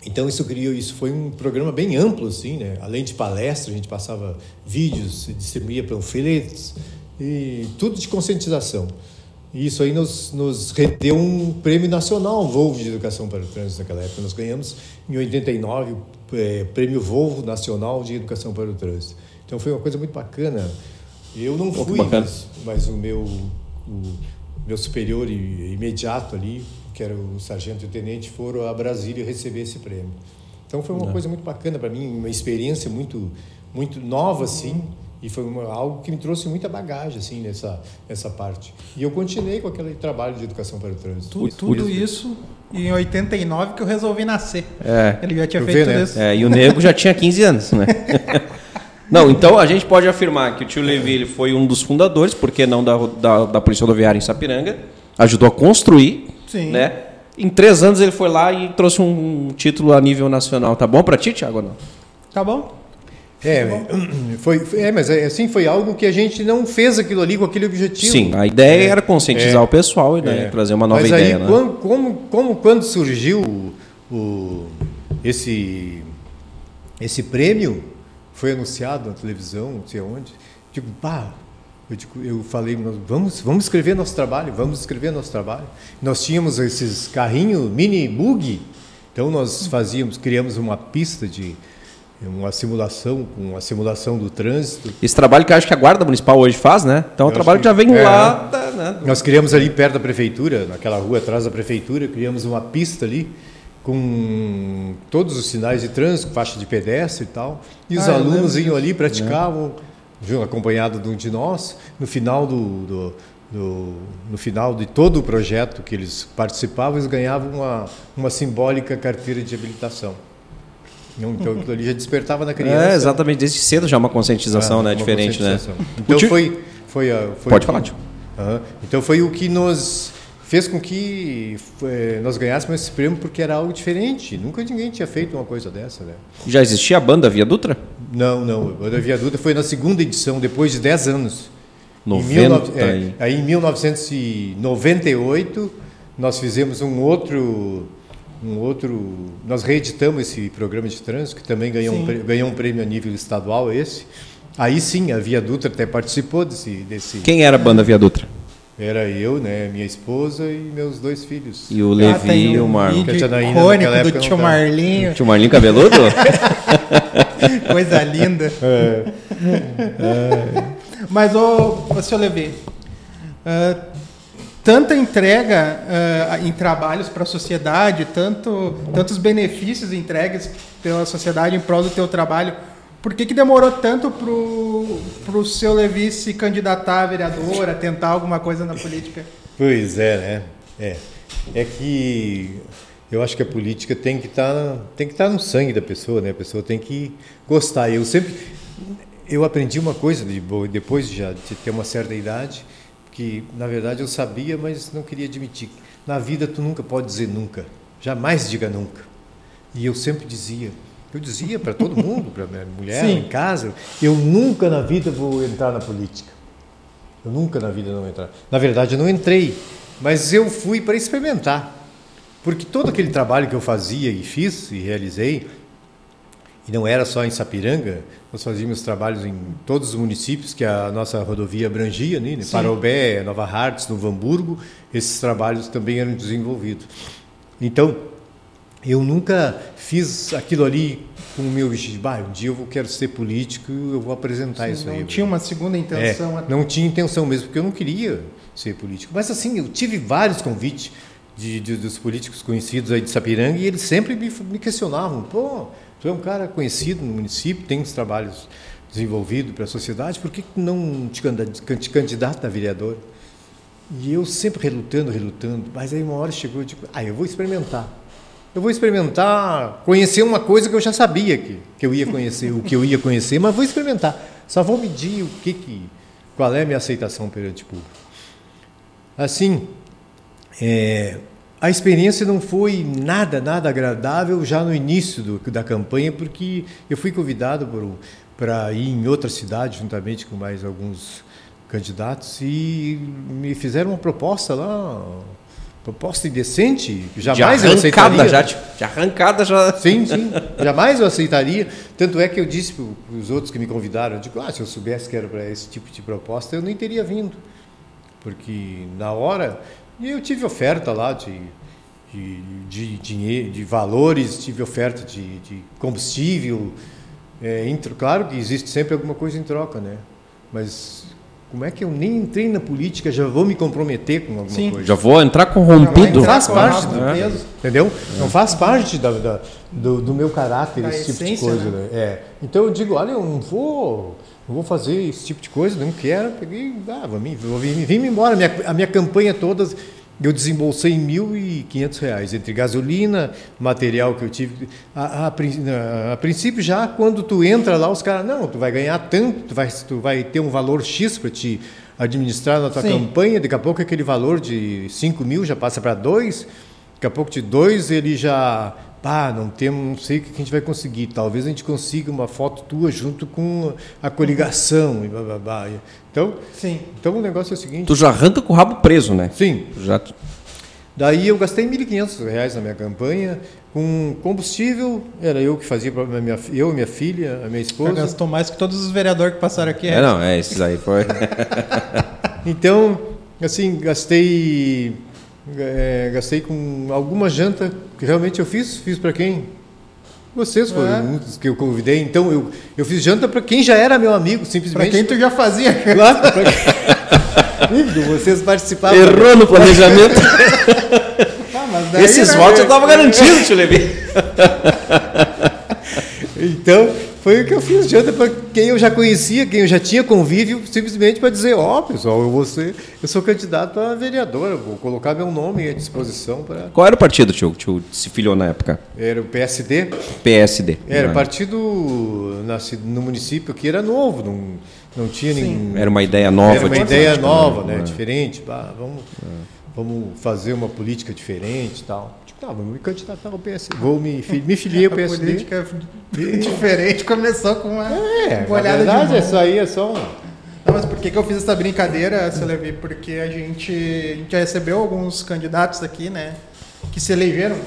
então isso criou, isso foi um programa bem amplo assim, né? Além de palestras, a gente passava vídeos, distribuía panfletos e tudo de conscientização. E isso aí nos, nos rendeu um prêmio nacional Volvo de Educação para o Trânsito naquela época. Nós ganhamos em 89 o é, prêmio Volvo Nacional de Educação para o Trânsito. Então foi uma coisa muito bacana. Eu não fui, mas, mas o meu o meu superior imediato ali, que era o sargento e o tenente, foram a Brasília receber esse prêmio. Então foi uma coisa muito bacana para mim, uma experiência muito muito nova assim, E foi uma, algo que me trouxe muita bagagem, assim, nessa, nessa parte. E eu continuei com aquele trabalho de educação para o trânsito. Tu, tudo isso em 89 que eu resolvi nascer. É. Ele já tinha Eu feito tudo né? isso. É, e o nego já tinha 15 anos, né? Não, então a gente pode afirmar que o tio Levi ele foi um dos fundadores, por que não da, da, da Polícia Rodoviária em Sapiranga, ajudou a construir, Sim. né? Em três anos ele foi lá e trouxe um título a nível nacional. Tá bom pra ti, Thiago? ou Não? Tá bom? É, foi, foi- é, mas é, assim, foi algo que a gente não fez aquilo ali com aquele objetivo. Sim, a ideia É, era conscientizar é, o pessoal e né, É. trazer uma nova Mas ideia. aí, né? quando, como, como quando surgiu o- esse, esse prêmio, foi anunciado na televisão, não sei onde, digo, pá, eu, digo- eu falei, nós vamos, vamos escrever nosso trabalho, vamos escrever nosso trabalho. Nós tínhamos esses carrinhos mini bug, então nós fazíamos, criamos uma pista de uma simulação, com uma simulação do trânsito. Esse trabalho que acho que a Guarda Municipal hoje faz, né? Então é um trabalho que já vem é. lá. da- né? Nós criamos ali perto da prefeitura, naquela rua atrás da prefeitura, criamos uma pista ali com todos os sinais de trânsito, faixa de pedestre e tal. E os Ah, alunos iam ali, praticavam, junto, acompanhado de um de nós. No final do, do- do- no final de todo o projeto que eles participavam, eles ganhavam uma, uma simbólica carteira de habilitação. Então aquilo ali já despertava na criança. É, exatamente. Desde cedo já é uma conscientização, Ah, né? uma Diferente, né? conscientização. Então O tio- foi, foi, a- foi Pode o falar, tio. Aham. Então foi o que nos fez com que eh, nós ganhássemos esse prêmio porque era algo diferente. Nunca ninguém tinha feito uma coisa dessa, né? Já existia a banda Via Dutra? Não, não. A Banda Viaduta foi na segunda edição, depois de 10 anos. Em 90 19 é, aí em 1998 nós fizemos um outro um outro nós reeditamos esse programa de trânsito que também ganhou um, Sim. ganhou um prêmio a nível estadual esse aí sim a Via Dutra até participou desse desse Quem era a banda Via Dutra? Era eu né minha esposa e meus dois filhos E o Ah, Levi tem e o Marlon. Que a Janaína icônico do tio não tava. Marlinho. Tio Marlinho Cabeludo? Coisa linda. É. Mas, ô, ô seu Levi, ah, tanta entrega ah, em trabalhos para a sociedade, tanto, tantos benefícios entregues pela sociedade em prol do teu trabalho, por que, que demorou tanto pro, pro seu Levi se candidatar a vereador, a tentar alguma coisa na política? Pois é, né? É. É que eu acho que a política tem que estar tem que estar no sangue da pessoa, né? A pessoa tem que gostar. Eu sempre eu aprendi uma coisa de depois de já de ter uma certa idade, que na verdade eu sabia, mas não queria admitir. Na vida tu nunca pode dizer nunca. Jamais diga nunca. E eu sempre dizia, eu dizia para todo mundo, para minha mulher Sim. em casa, eu nunca na vida vou entrar na política. Eu nunca na vida não entrar. Na verdade, eu não entrei, mas eu fui para experimentar. Porque todo aquele trabalho que eu fazia e fiz e realizei, e não era só em Sapiranga, nós fazíamos trabalhos em todos os municípios que a nossa rodovia abrangia, né? Sim. Parobé, Nova Hartz, Novo Hamburgo, esses trabalhos também eram desenvolvidos. Então, eu nunca fiz aquilo ali com o meu. Ah, um dia eu quero ser político, eu vou apresentar isso aí. Não tinha uma segunda intenção. É, não tinha intenção mesmo, porque eu não queria ser político. Mas assim, eu tive vários convites de, de- dos políticos conhecidos aí de Sapiranga e eles sempre me, me questionavam. Pô, tu é um cara conhecido no município, tem uns trabalhos desenvolvidos para a sociedade, por que não te candidata a vereador? E eu sempre relutando, relutando. Mas aí uma hora chegou e digo, ah, eu vou experimentar. Eu vou experimentar, conhecer uma coisa que eu já sabia que, que eu ia conhecer, o que eu ia conhecer, mas vou experimentar. Só vou medir o que, que qual é a minha aceitação perante o público. Assim, é, a experiência não foi nada, nada agradável já no início do, da campanha, porque eu fui convidado para ir em outra cidade, juntamente com mais alguns candidatos, e me fizeram uma proposta lá, proposta indecente, jamais eu aceitaria. já, tipo, de arrancada já. Sim, sim. Jamais eu aceitaria. Tanto é que eu disse para os outros que me convidaram, eu digo, ah, se eu soubesse que era para esse tipo de proposta, eu nem teria vindo. Porque na hora, e eu tive oferta lá de, de, de dinheiro, de valores, tive oferta de, de combustível. É, claro que existe sempre alguma coisa em troca, né? Mas como é que eu nem entrei na política, já vou me comprometer com alguma Sim. coisa? Já vou entrar corrompido. Vai faz parte do do peso. Entendeu? Não faz parte da, da- do, do meu caráter Da esse tipo de essência, coisa. né? Né? É. Então eu digo, olha, eu não vou, eu vou fazer esse tipo de coisa, não quero, peguei, ah, vou, vou, vim, vim embora. A minha, a minha campanha toda, eu desembolsei R$ 1.500, entre gasolina, material que eu tive. A, a, a, princípio, já quando tu entra lá, os caras, não, tu vai ganhar tanto, tu vai, tu vai ter um valor X para te administrar na tua Sim. campanha, daqui a pouco aquele valor de 5 mil já passa para 2, daqui a pouco de 2 ele já pá, não temos, não sei o que a gente vai conseguir. Talvez a gente consiga uma foto tua junto com a coligação e blá, blá, blá. Então, Sim. então o negócio é o seguinte. Tu já arranca com o rabo preso, né? Sim. Já. Daí eu gastei R$ 1.500 na minha campanha. Com combustível, era eu que fazia para minha eu, minha filha, a minha esposa. Já gastou mais que todos os vereadores que passaram aqui. É, é não, é, esses aí foi. então, assim, gastei é, gastei com alguma janta que realmente eu fiz. Fiz para quem? Vocês foram é. dos que eu convidei. Então eu, eu fiz janta para quem já era meu amigo, simplesmente. Para quem tu já fazia. Claro. Pra... vocês participavam. Errou no planejamento. ah, Esses né, votos eu estava garantido, Tio Levi. então, foi o que eu fiz janta para quem eu já conhecia, quem eu já tinha convívio, simplesmente para dizer, ó, oh, pessoal, eu vou ser, eu sou candidato a vereador, vou colocar meu nome à disposição para. Qual era o partido, tio, que se filiou na época? Era o PSD. PSD. Era o partido no município que era novo, não, não tinha nenhum. Era uma ideia nova. Era uma ideia nova, né? É. Diferente, pá, vamos, é. vamos fazer uma política diferente, tal. Tá, vou me candidatar ao PSD. Vou me, me filiei ao PSD. política diferente começou com uma, é, uma olhada na verdade, isso aí é só um... Não, mas por que, que eu fiz essa brincadeira, seu Levi? Porque a gente, a gente já recebeu alguns candidatos aqui, né? Que se elegeram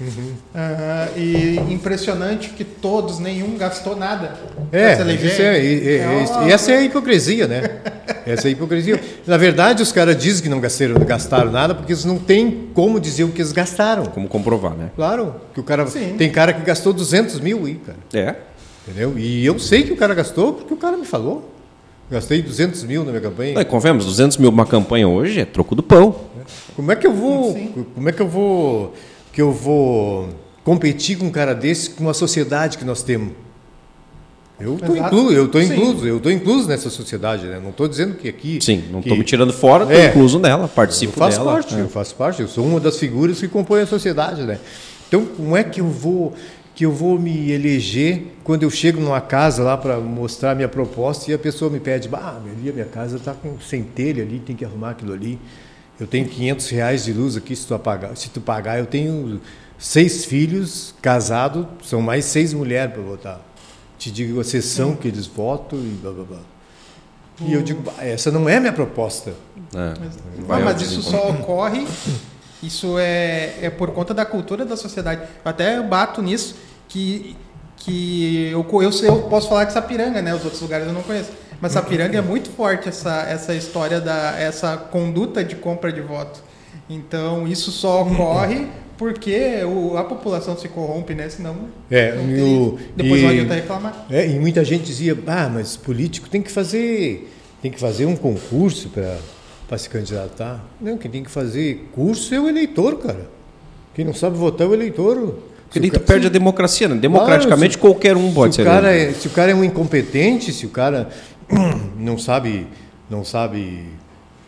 Uhum. Uh, e impressionante que todos, nenhum gastou nada. É, isso é, é, é, essa é a hipocrisia, né? Essa é a hipocrisia. Na verdade, os caras dizem que não gastaram, não gastaram nada porque eles não têm como dizer o que eles gastaram. Como comprovar, né? Claro, que o cara Sim. tem cara que gastou 200 mil aí, cara. É. Entendeu? E eu sei que o cara gastou porque o cara me falou. Gastei 200 mil na minha campanha. É, convenhamos, 200 mil uma campanha hoje é troco do pão. Como é que eu vou? Sim. Como é que eu vou? Que eu vou competir com um cara desse com a sociedade que nós temos. Eu estou incluso, eu estou incluso, eu estou incluso nessa sociedade, né? Não estou dizendo que aqui. Sim, não estou me tirando fora, estou é, incluso nela, participo eu faço dela. Parte, é. Eu faço parte, eu sou uma das figuras que compõem a sociedade, né? Então, como é que eu vou que eu vou me eleger quando eu chego numa casa lá para mostrar minha proposta e a pessoa me pede, ah, ali a minha casa está com centelha ali, tem que arrumar aquilo ali. Eu tenho 500 reais de luz aqui, se tu, apagar, se tu pagar. Eu tenho seis filhos, casado, são mais seis mulheres para votar. Te digo a sessão que eles votam e blá blá blá. E eu digo, essa não é minha proposta. É, mas, mas isso só ocorre, isso é, é por conta da cultura da sociedade. Eu até bato nisso, que, que eu, eu, eu posso falar de Sapiranga, né? Os outros lugares eu não conheço mas Sapiranga é muito forte essa, essa história da essa conduta de compra de voto. Então isso só ocorre porque o, a população se corrompe, né? Senão é, não depois e, não adianta reclamar. É, e muita gente dizia, ah, mas político tem que fazer tem que fazer um concurso para para se candidatar. Não, quem tem que fazer curso é o eleitor, cara. Quem não sabe votar é o eleitor. Porque tu perde a democracia, né? Democraticamente claro, se, qualquer um pode se ser. Cara é, se o cara é um incompetente, se o cara não sabe, não sabe,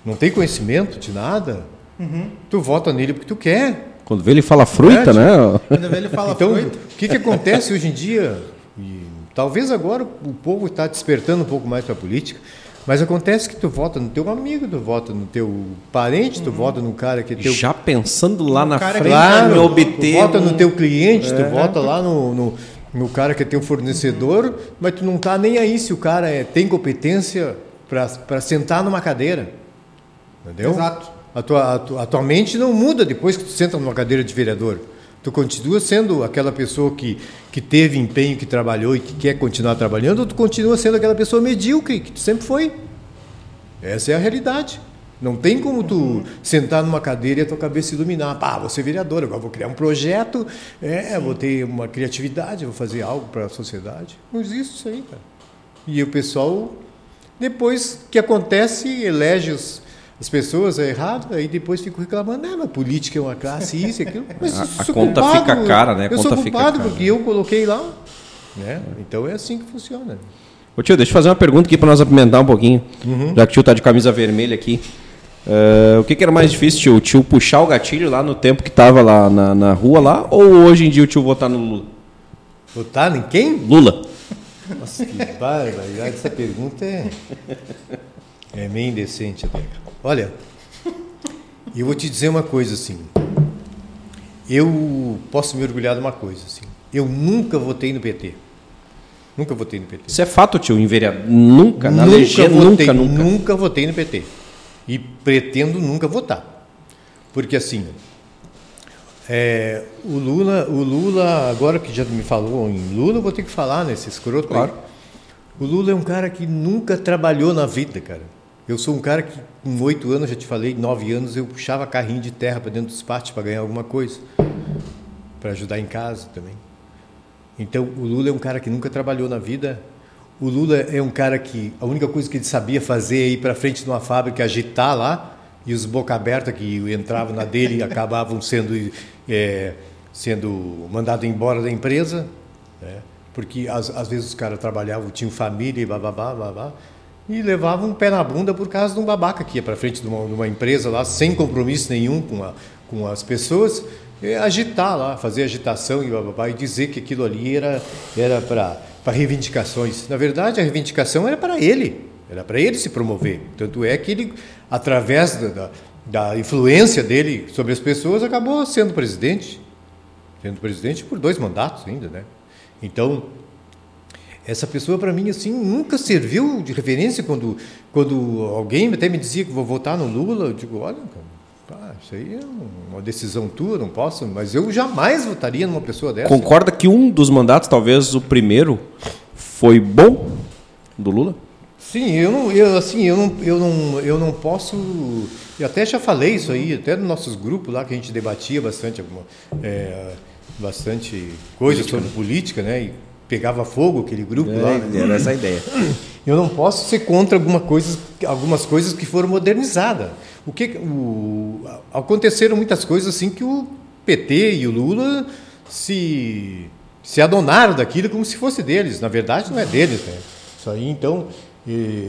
não tem conhecimento de nada, uhum. tu vota nele porque tu quer. Quando vê ele fala fruta, né? Quando vê ele fala então, fruta. O que, que acontece hoje em dia? E, talvez agora o povo está despertando um pouco mais para a política. Mas acontece que tu vota no teu amigo, tu vota no teu parente, tu uhum. vota no cara que é teu... Já pensando lá na frente, claro, obter... Tu vota no teu cliente, é. tu vota lá no, no, no cara que é teu fornecedor, mas tu não tá nem aí se o cara é, tem competência para sentar numa cadeira. Entendeu? Exato. A tua, a, tua, a tua mente não muda depois que tu senta numa cadeira de vereador. Tu continua sendo aquela pessoa que, que teve empenho, que trabalhou e que quer continuar trabalhando, ou tu continua sendo aquela pessoa medíocre que tu sempre foi. Essa é a realidade. Não tem como tu sentar numa cadeira e a tua cabeça iluminar. Pá, vou ser vereador, agora vou criar um projeto, é, vou ter uma criatividade, vou fazer algo para a sociedade. Não existe isso aí, cara. E o pessoal, depois que acontece, elege os, as pessoas é errado, aí depois fico reclamando, ah, mas política é uma classe, isso e aquilo. Mas a, a conta culpado, fica cara, né? A eu sou culpado porque eu coloquei lá. Né? Então é assim que funciona. Ô tio, deixa eu fazer uma pergunta aqui para nós apimentar um pouquinho. Já que o tio tá de camisa vermelha aqui. Eh, o que, que era mais difícil, tio? O tio puxar o gatilho lá no tempo que tava lá na, na rua lá, ou hoje em dia o tio votar no Lula? Votar em quem? Lula. Nossa, que barbaridade. Essa pergunta é, é meio indecente até. Olha, eu vou te dizer uma coisa assim. Eu posso me orgulhar de uma coisa assim. Eu nunca votei no PT. Nunca votei no PT. Isso é fato, tio, em vereador. Nunca, na nunca legenda, votei, nunca, nunca. nunca votei no PT. E pretendo nunca votar. Porque assim, é, o Lula, o Lula, agora que já me falou em Lula, eu vou ter que falar nesse escroto Claro. aí. O Lula é um cara que nunca trabalhou na vida, cara. Eu sou um cara que, com oito anos, já te falei, nove anos, eu puxava carrinho de terra para dentro dos pátios para ganhar alguma coisa. Para ajudar em casa também. Então, o Lula é um cara que nunca trabalhou na vida. O Lula é um cara que a única coisa que ele sabia fazer é ir para frente de uma fábrica, agitar lá, e os boca aberta que entravam na dele acabavam sendo, é, sendo mandados embora da empresa, né? porque às, às vezes os caras trabalhavam, tinham família e bababá, babá, e levavam um pé na bunda por causa de um babaca que ia para frente de uma, de uma empresa lá, sem compromisso nenhum com, a, com as pessoas, agitar lá, fazer agitação e bababá, e dizer que aquilo ali era, era para para reivindicações. Na verdade, a reivindicação era para ele, era para ele se promover. Tanto é que ele, através da, da, influência dele sobre as pessoas, acabou sendo presidente, sendo presidente por dois mandatos ainda, né? Então, essa pessoa para mim assim nunca serviu de referência quando quando alguém até me dizia que vou votar no Lula, eu digo, olha, cara, isso aí é uma decisão tua, não posso, mas eu jamais votaria numa pessoa dessa. Concorda que um dos mandatos, talvez o primeiro, foi bom do Lula? Sim, eu não, eu, assim, eu não, eu não, eu não posso. Eu até já falei isso aí, até nos nossos grupos lá que a gente debatia bastante, é, bastante coisa sobre política, né? E pegava fogo aquele grupo lá. né? era essa a ideia. Eu não posso ser contra alguma coisa, algumas coisas que foram modernizadas. O que o, aconteceram muitas coisas assim que o PT e o Lula se se adonaram daquilo como se fosse deles. Na verdade, não é deles, né? Isso aí, então,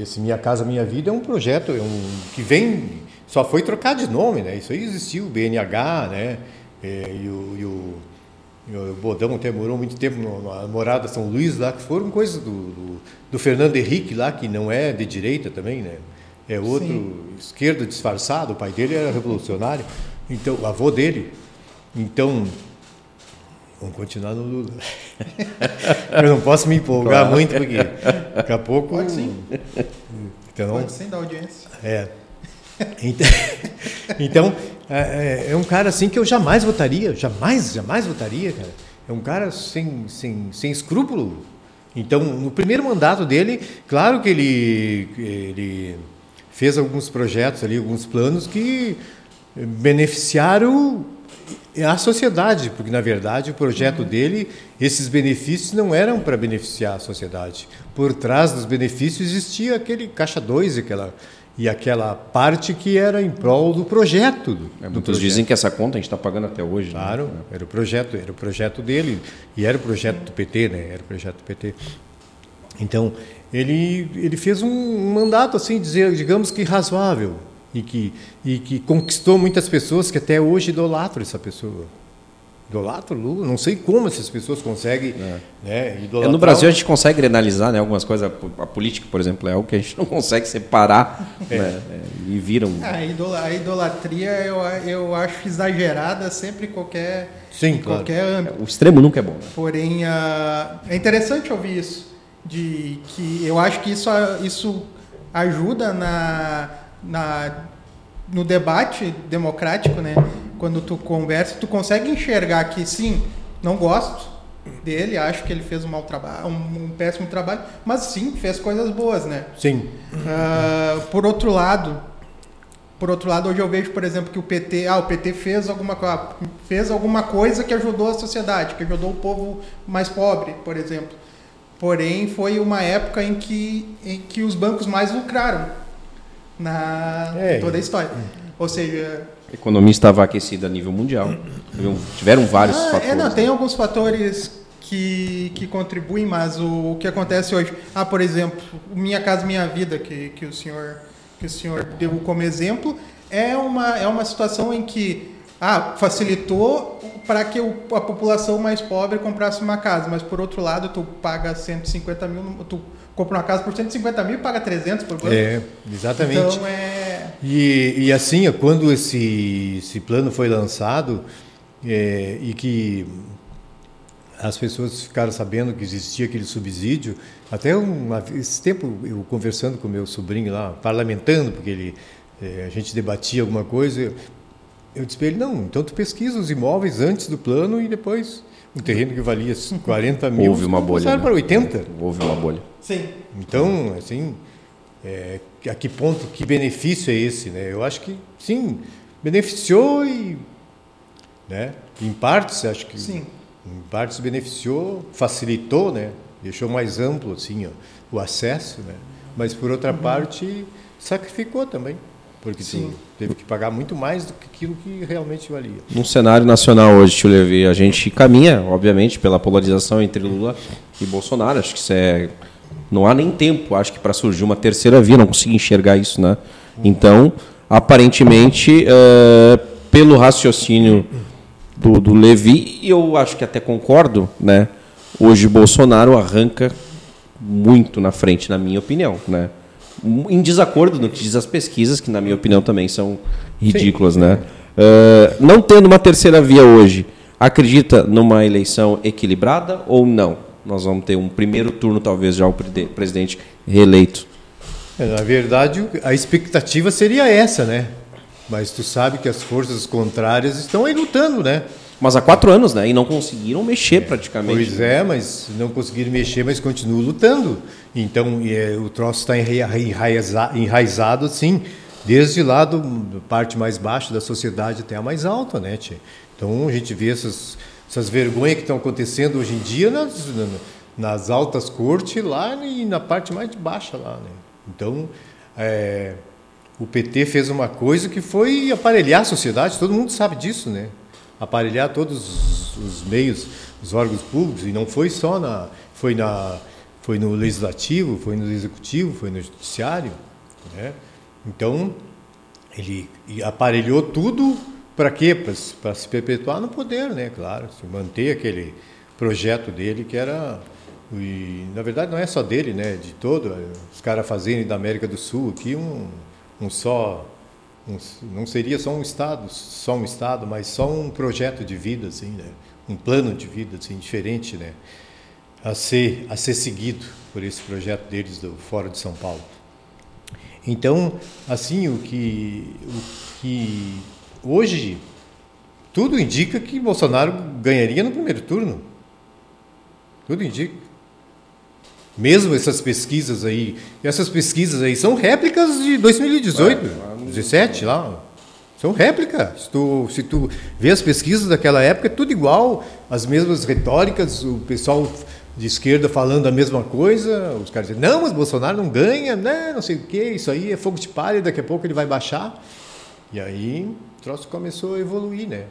esse Minha Casa Minha Vida é um projeto é um, que vem só foi trocar de nome, né? Isso aí existiu, o BNH, né? É, e o, e o o Bodão até morou muito tempo na morada São Luís lá, que foram coisas do, do, do Fernando Henrique lá, que não é de direita também, né? É outro esquerdo disfarçado, o pai dele era revolucionário, então, o avô dele. Então, vamos continuar no Lula. Eu não posso me empolgar Claro. muito, porque daqui a pouco. Pode sim. Então, Pode sim da audiência. é. Então, então, é, é- é um cara assim que eu jamais votaria, jamais, jamais votaria, cara. É um cara sem, sem, sem escrúpulo. Então, no primeiro mandato dele, claro que ele, ele fez alguns projetos ali, alguns planos que beneficiaram a sociedade, porque na verdade o projeto dele, esses benefícios não eram para beneficiar a sociedade. Por trás dos benefícios existia aquele caixa 2 e aquela e aquela parte que era em prol do projeto. Do, É, do muitos projeto. dizem que essa conta a gente está pagando até hoje. né? Claro, era o projeto, era o projeto dele e era o projeto do PT, né? Era o projeto do PT. Então ele ele fez um, mandato assim, dizer, digamos que razoável e que e que conquistou muitas pessoas que até hoje idolatram essa pessoa. Idolatram o Lula, não sei como essas pessoas conseguem, né? É, Idolatrar no Brasil a gente consegue analisar né, algumas coisas. A política, por exemplo, é algo que a gente não consegue separar É. né, é, e viram. A, idola- a idolatria eu, eu acho exagerada sempre em qualquer, Sim, em claro. qualquer âmbito. O extremo nunca é bom. Né? Porém, ah, é interessante ouvir isso. De que eu acho que isso, isso ajuda na, na, no debate democrático, né? Quando tu conversa, tu consegue enxergar que sim, não gosto dele, acho que ele fez um mau trabalho, um, um péssimo trabalho, mas sim, fez coisas boas, né? Sim. Ah, por outro lado, por outro lado, hoje eu vejo, por exemplo, que o PT, ah, o PT fez alguma, fez alguma coisa que ajudou a sociedade, que ajudou o povo mais pobre, por exemplo. Porém, foi uma época em que, em que os bancos mais lucraram na É, toda a história. Ou seja, A economia estava aquecida a nível mundial. Tiveram- vários ah, fatores. é, não, tem alguns fatores que, que contribuem, mas o, o que acontece hoje, ah, por exemplo, Minha Casa Minha Vida, que, que o senhor que o senhor deu como exemplo, é uma, é uma situação em que ah, facilitou para que a população mais pobre comprasse uma casa, mas por outro lado, tu paga 150 mil, tu compra uma casa por 150 mil e paga 300 por ano. É, exatamente. Então é. E, e assim, quando esse, esse plano foi lançado é, e que as pessoas ficaram sabendo que existia aquele subsídio. Até um, esse tempo eu conversando com meu sobrinho lá, parlamentando, porque ele, é, a gente debatia alguma coisa, eu, disse para ele, não, então tu pesquisa os imóveis antes do plano e depois um terreno que valia 40 mil. Houve uma bolha. Né? para 80. Houve uma bolha. Sim. Então, assim, é, a que ponto, que benefício é esse? Né? Eu acho que, sim, beneficiou e, né, em partes, acho que sim em partes beneficiou, facilitou, né? Deixou mais amplo assim ó, o acesso, né? Mas por outra uhum. parte sacrificou também, porque Sim. teve que pagar muito mais do que aquilo que realmente valia. No cenário nacional hoje, Tio Levi, a gente caminha, obviamente, pela polarização entre Lula e Bolsonaro. Acho que isso é não há nem tempo, acho que para surgir uma terceira via, não consigo enxergar isso, né? Então, aparentemente, uh, pelo raciocínio do, do Levi, e eu acho que até concordo, né? Hoje Bolsonaro arranca muito na frente, na minha opinião, né? Em desacordo no que diz as pesquisas, que na minha opinião também são ridículas, Sim. né? Uh, não tendo uma terceira via hoje, acredita numa eleição equilibrada ou não? Nós vamos ter um primeiro turno, talvez, já o presidente reeleito. É, na verdade, a expectativa seria essa, né? Mas tu sabe que as forças contrárias estão aí lutando, né? Mas há quatro anos, né? E não conseguiram mexer praticamente. Pois é, mas não conseguiram mexer, mas continuam lutando. Então, é, o troço está enraizado, enraizado, sim, desde lá da parte mais baixa da sociedade até a mais alta, né, tia? Então, a gente vê essas, essas vergonhas que estão acontecendo hoje em dia nas, nas altas cortes lá e na parte mais baixa lá, né? Então, é, o PT fez uma coisa que foi aparelhar a sociedade, todo mundo sabe disso, né? Aparelhar todos os, meios, os órgãos públicos, e não foi só na. Foi, na, foi no legislativo, foi no executivo, foi no judiciário. Né? Então, ele aparelhou tudo para quê? Para se perpetuar no poder, né? Claro, se manter aquele projeto dele que era e na verdade não é só dele, né? De todo os caras fazendo da América do Sul aqui um um só não seria só um estado, só um estado, mas só um projeto de vida assim, né? Um plano de vida assim diferente, né? A ser a ser seguido por esse projeto deles do Fórum de São Paulo. Então, assim, o que o que hoje tudo indica que Bolsonaro ganharia no primeiro turno. Tudo indica. Mesmo essas pesquisas aí, essas pesquisas aí são réplicas de 2018, é, 17 lá. São réplicas. Se tu, se tu vê as pesquisas daquela época, é tudo igual, as mesmas retóricas, o pessoal de esquerda falando a mesma coisa, os caras dizem, não, mas Bolsonaro não ganha, né, não sei o quê, isso aí é fogo de palha, daqui a pouco ele vai baixar. E aí o troço começou a evoluir, né?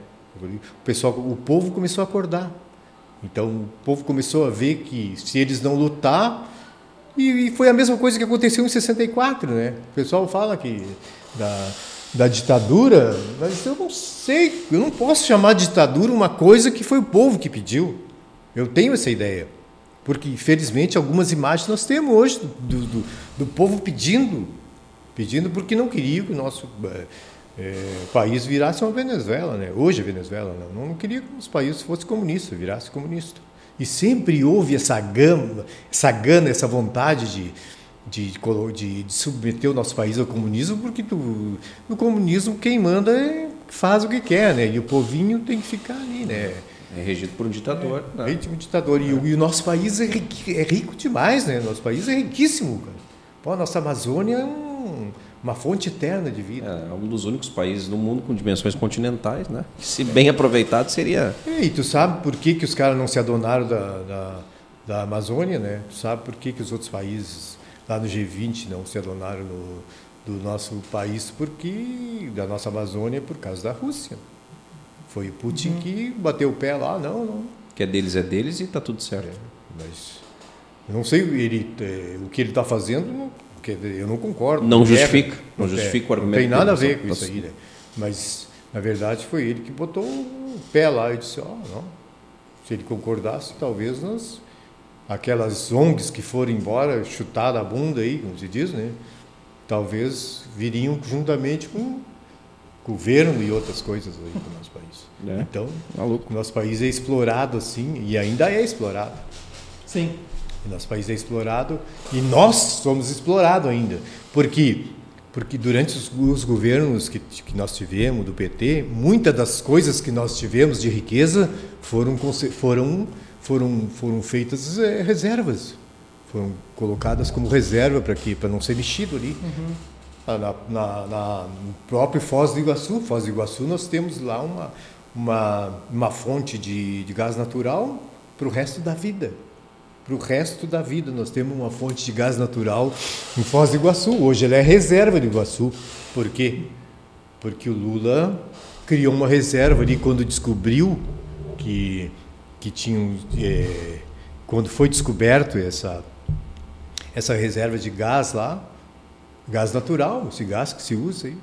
O pessoal, o povo começou a acordar. Então o povo começou a ver que se eles não lutar, e, e foi a mesma coisa que aconteceu em 64, né? O pessoal fala que da, da ditadura, mas eu não sei, eu não posso chamar de ditadura uma coisa que foi o povo que pediu. Eu tenho essa ideia. Porque, infelizmente, algumas imagens nós temos hoje do, do, do povo pedindo, pedindo porque não queria que o nosso é, país virasse uma Venezuela, né? Hoje é Venezuela, não. Não queria que os países fossem comunistas, virasse comunista. E sempre houve essa gama, essa gana, essa vontade de, de, de, de submeter o nosso país ao comunismo, porque do, no comunismo quem manda é, faz o que quer, né? E o povinho tem que ficar ali, né? É regido por um ditador. É, né? Regido por um ditador. E, e, o nosso país é, rico, é rico demais, né? Nosso país é riquíssimo, cara. Pô, a nossa Amazônia é um uma fonte eterna de vida. É, é, um dos únicos países no mundo com dimensões continentais, né? Que, se bem aproveitado seria. É, e tu sabe por que, que os caras não se adonaram da, da, da, Amazônia, né? Tu sabe por que, que os outros países lá no G20 não se adonaram no, do nosso país, porque da nossa Amazônia por causa da Rússia. Foi o Putin uhum. que bateu o pé lá, não, não. que é deles é deles e está tudo certo. É, mas não sei ele, é, o que ele está fazendo, não, eu não concordo. Não justifica, não, justifica o argumento. Não tem nada a ver com isso aí, né? Mas na verdade foi ele que botou o pé lá e disse, ó, oh, não. Se ele concordasse, talvez nós aquelas ONGs que foram embora, chutar a bunda aí, como se diz, né? Talvez viriam juntamente com governo e outras coisas aí para o nosso país. É. Então, Maluco. nosso país é explorado assim e ainda é explorado. Sim. O nosso país é explorado e nós somos explorados ainda. Por quê? Porque durante os, os governos que, que, nós tivemos do PT, muitas das coisas que nós tivemos de riqueza foram, foram, foram, foram feitas é, reservas. Foram colocadas como reserva para quê? Para não ser mexido ali. Uhum. Na, na, na, no próprio Foz do Iguaçu. Foz do Iguaçu nós temos lá uma, uma, uma fonte de, de gás natural para o resto da vida. Para o resto da vida nós temos uma fonte de gás natural em Foz do Iguaçu. Hoje ela é reserva do Iguaçu. Por quê? Porque o Lula criou uma reserva ali quando descobriu que, que tinham... É, quando foi descoberto essa, essa reserva de gás lá, gás natural, esse gás que se usa aí.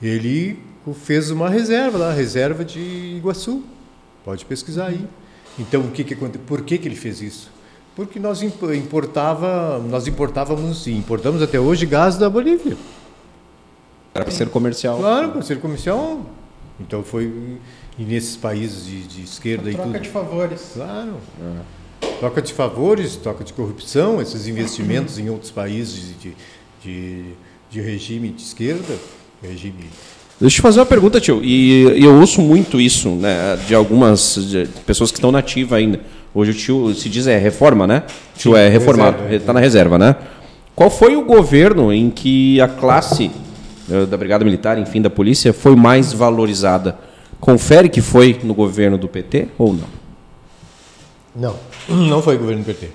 Ele fez uma reserva lá, reserva de Iguaçu. Pode pesquisar aí. Então, o que que por que que ele fez isso? Porque nós importava, nós importávamos e importamos até hoje gás da Bolívia. Era para ser comercial. Claro, para ser comercial. Então foi e nesses países de, de esquerda a e troca tudo. de favores. Claro. É. Troca de favores, troca de corrupção, esses investimentos em outros países de, de, de regime de esquerda, regime. Deixa eu te fazer uma pergunta, tio. E eu ouço muito isso, né, de algumas de pessoas que estão nativas ainda. Hoje o tio se diz é reforma, né? O tio é reformado, está na reserva, né? Qual foi o governo em que a classe eh, da Brigada Militar, enfim, da polícia, foi mais valorizada? Confere que foi no governo do PT ou não? Não, não foi governo do PT.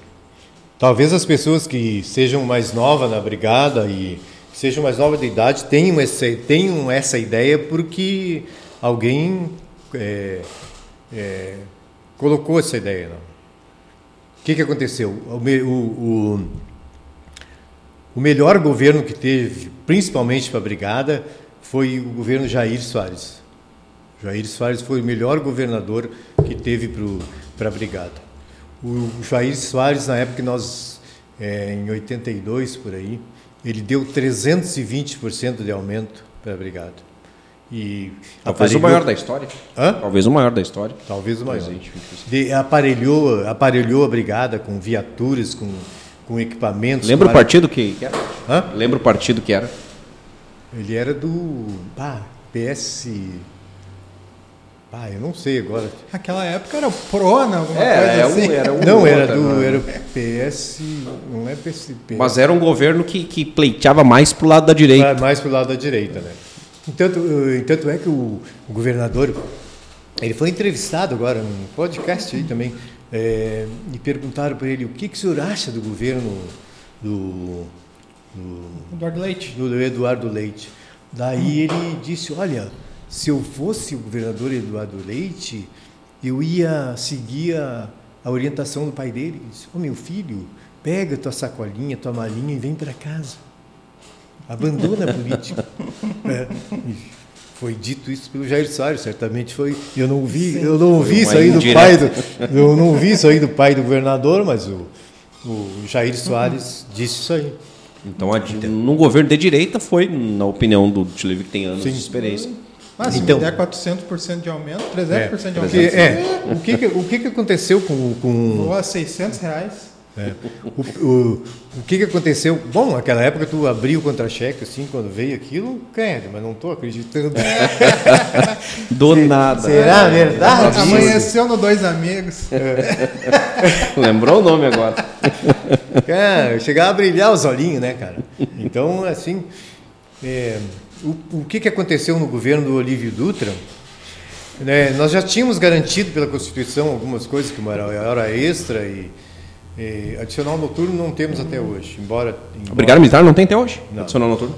Talvez as pessoas que sejam mais novas na brigada e sejam mais novas de idade tenham essa, tenham essa ideia porque alguém é, é, colocou essa ideia. O que, que aconteceu? O, o, o melhor governo que teve, principalmente para a brigada, foi o governo Jair Soares. Jair Soares foi o melhor governador que teve para a brigada. O Jair Soares, na época que nós, é, em 82 por aí, ele deu 320% de aumento para a brigada. E Talvez aparelhou... o maior da história. Hã? Talvez o maior da história. Talvez o maior. De, aparelhou, aparelhou a brigada com viaturas, com, com equipamentos. Lembra o partido que, que era? Hã? Lembra o partido que era? Ele era do ah, PS. Ah, eu não sei agora. Aquela época era o Prona, alguma é, coisa era assim. Um, era um não, era do né? era PS, não é PSP. Mas era um governo que, que pleiteava mais para o lado da direita. Mais para o lado da direita, né? Entanto, entanto é que o, o, governador, ele foi entrevistado agora num podcast aí também, é, e perguntaram para ele o que, que o senhor acha do governo do, do Eduardo Leite. Do Eduardo Leite. Daí ele disse, olha se eu fosse o governador Eduardo Leite, eu ia seguir a, a orientação do pai dele. Ele disse, oh, meu filho, pega tua sacolinha, tua malinha e vem para casa. Abandona a política. é. Foi dito isso pelo Jair Soares, certamente foi. Eu não vi, eu não ouvi isso aí do pai do, eu não ouvi isso aí do pai do governador, mas o, o Jair Soares disse isso aí. Então, no governo de direita foi, na opinião do Tchileve, que tem anos Sim. de experiência, mas se então, der 400% de aumento, 300% é, de aumento. É, o que, que, o que, que aconteceu com... com... Voa 600 reais. É. O, o, o que, que aconteceu? Bom, naquela época tu abriu o contra-cheque, assim, quando veio aquilo, credo, mas não estou acreditando. Do nada. Será verdade? Amanheceu no Dois Amigos. É. Lembrou o nome agora. Cara, chegava a brilhar os olhinhos, né, cara? Então, assim, é, o, o que, que aconteceu no governo do Olívio Dutra? Né, nós já tínhamos garantido pela Constituição algumas coisas, como era hora extra e, e adicional noturno não temos até hoje. Embora, embora Obrigado, militar não tem até hoje? Não. Adicional noturno?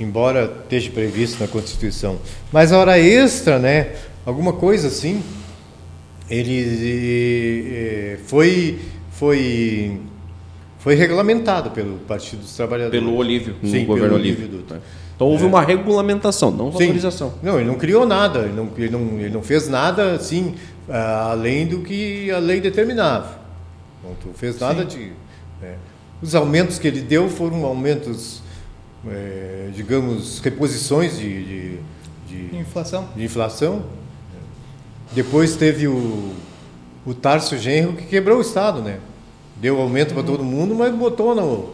Embora esteja previsto na Constituição. Mas a hora extra, né? Alguma coisa assim. ele foi, foi, foi regulamentado pelo Partido dos Trabalhadores. Pelo Olívio, no Sim, governo pelo Olívio. Olívio Dutra. Então houve uma regulamentação, não Sim. valorização. Não, ele não criou nada, ele não, ele não, ele não fez nada assim, ah, além do que a lei determinava. Não tu fez nada de. né. Os aumentos que ele deu foram aumentos, eh, digamos, reposições de, de, de- Inflação. de inflação. Depois teve o, o Tarso Genro que quebrou o Estado, né? Deu aumento para todo mundo, mas botou no,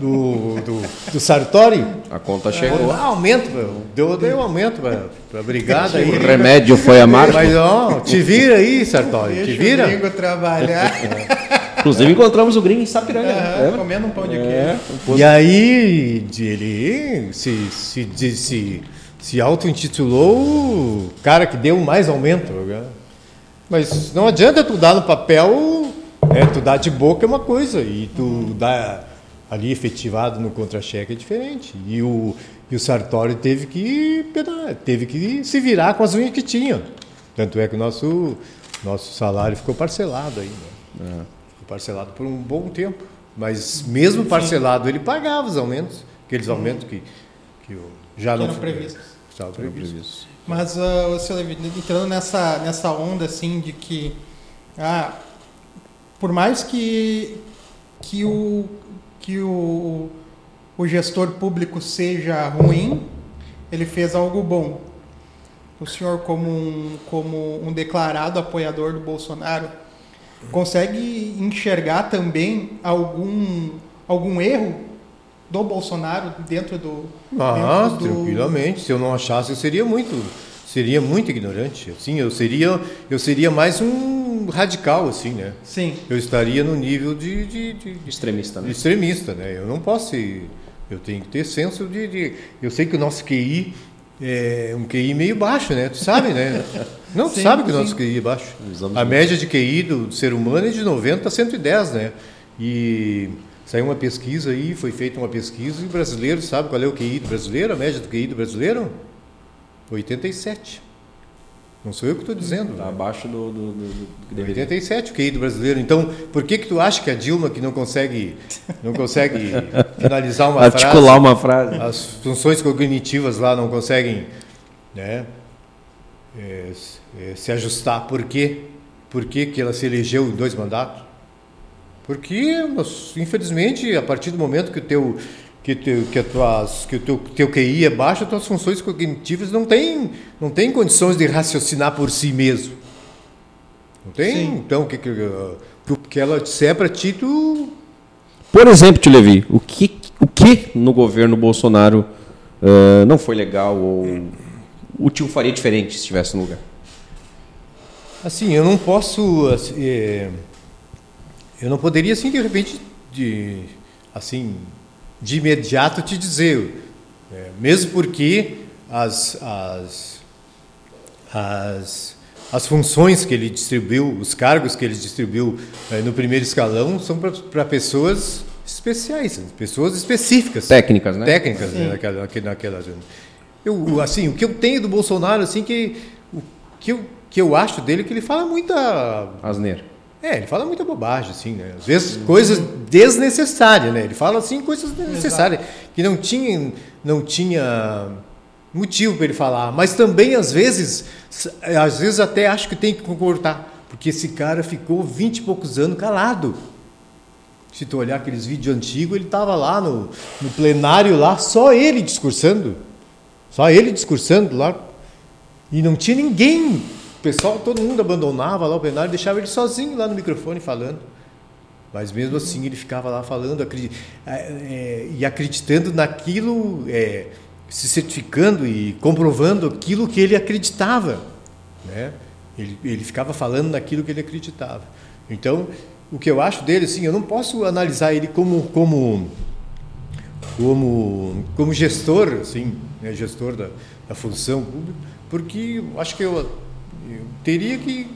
do, do, do Sartori. A conta chegou. Ah, aumento, meu. deu, deu aumento para a brigada aí. O remédio foi amargo. Mas ó, te vira aí, Sartori, te Deixa o vira. gringo trabalhar. Inclusive encontramos o gringo em Sapiranga. Lembra? comendo um pão de É, queijo. E aí, ele se, se, de- se, se auto-intitulou o cara que deu mais aumento. né? Mas não adianta tu dar no papel, né, tu dar de boca é uma coisa, e tu dar ali efetivado no contra-cheque é diferente. E o, e o Sartori teve que, teve que se virar com as unhas que tinha. Tanto é que o nosso, nosso salário ficou parcelado aí. Né? Ficou parcelado por um bom tempo. Mas mesmo parcelado, ele pagava os aumentos, aqueles aumentos que, que o- já Que não eram foi- previstos. Estavam previstos. Mas, uh, seu Levi, entrando nessa, nessa onda, assim, de que, ah, por mais que, que, o, que o, o gestor público seja ruim, ele fez algo bom. O senhor, como um, como um declarado apoiador do Bolsonaro, consegue enxergar também algum, algum erro do Bolsonaro dentro do... Ah, dentro do- tranquilamente. Se eu não achasse, seria muito, seria muito ignorante. Assim, eu seria, eu seria mais um radical, assim, né? Sim. Eu estaria no nível de, de, de- Extremista, né? extremista, né? Eu não posso ser, eu tenho que ter senso de, de- eu sei que o nosso QI é um QI meio baixo, né? Tu sabe, né? Não, tu Sim, sabe que o nosso QI é baixo. Usamos A média de QI do ser humano é de 90 a 110, né? E saiu uma pesquisa aí, foi feita uma pesquisa e o brasileiro sabe qual é o QI do brasileiro, a média do QI do brasileiro? 87. Não sou eu que estou dizendo. Tá né? abaixo do, do, do- do que deveria. 87 o QI do brasileiro. Então, por que que tu acha que a Dilma que não consegue não consegue finalizar uma Articular frase, uma frase. as funções cognitivas lá não conseguem, né, é, é, se ajustar? Por quê? Por que que ela se elegeu em dois mandatos? Porque, infelizmente, a partir do momento que o teu que, teu, que, tuas, que o teu, teu QI é baixo, as tuas funções cognitivas não têm não têm condições de raciocinar por si mesmo. Não tem? Sim. Então, o que, que, uh, o que ela disser para ti, tu Por exemplo, Tio Levi, o que, o que no governo Bolsonaro ah, não foi legal ou o tio faria diferente se estivesse no lugar? Assim, eu não posso, assim, é, eu não poderia assim de repente, de, assim, de imediato te dizer, é, mesmo porque as, as, as, as funções que ele distribuiu, os cargos que ele distribuiu é, no primeiro escalão são para pessoas especiais, pessoas específicas Técnicas, né? técnicas né, naquela, naquela, naquela eu assim o que eu tenho do Bolsonaro assim que o que eu, que eu acho dele é que ele fala muita Asneira. É ele fala muita bobagem assim né às vezes coisas desnecessárias né ele fala assim coisas desnecessárias que não tinha não tinha motivo para ele falar mas também às vezes às vezes até acho que tem que concordar porque esse cara ficou vinte e poucos anos calado se tu olhar aqueles vídeos antigos, ele estava lá no, no plenário lá, só ele discursando. Só ele discursando lá. E não tinha ninguém. O pessoal, todo mundo abandonava lá o plenário, deixava ele sozinho lá no microfone falando. Mas mesmo assim ele ficava lá falando acredi- é, é, e acreditando naquilo, é, se certificando e comprovando aquilo que ele acreditava. Né? Ele, ele ficava falando naquilo que ele acreditava. Então, o que eu acho dele, assim, eu não posso analisar ele como como como como gestor, assim, né, gestor da, da função pública, porque acho que eu, eu teria que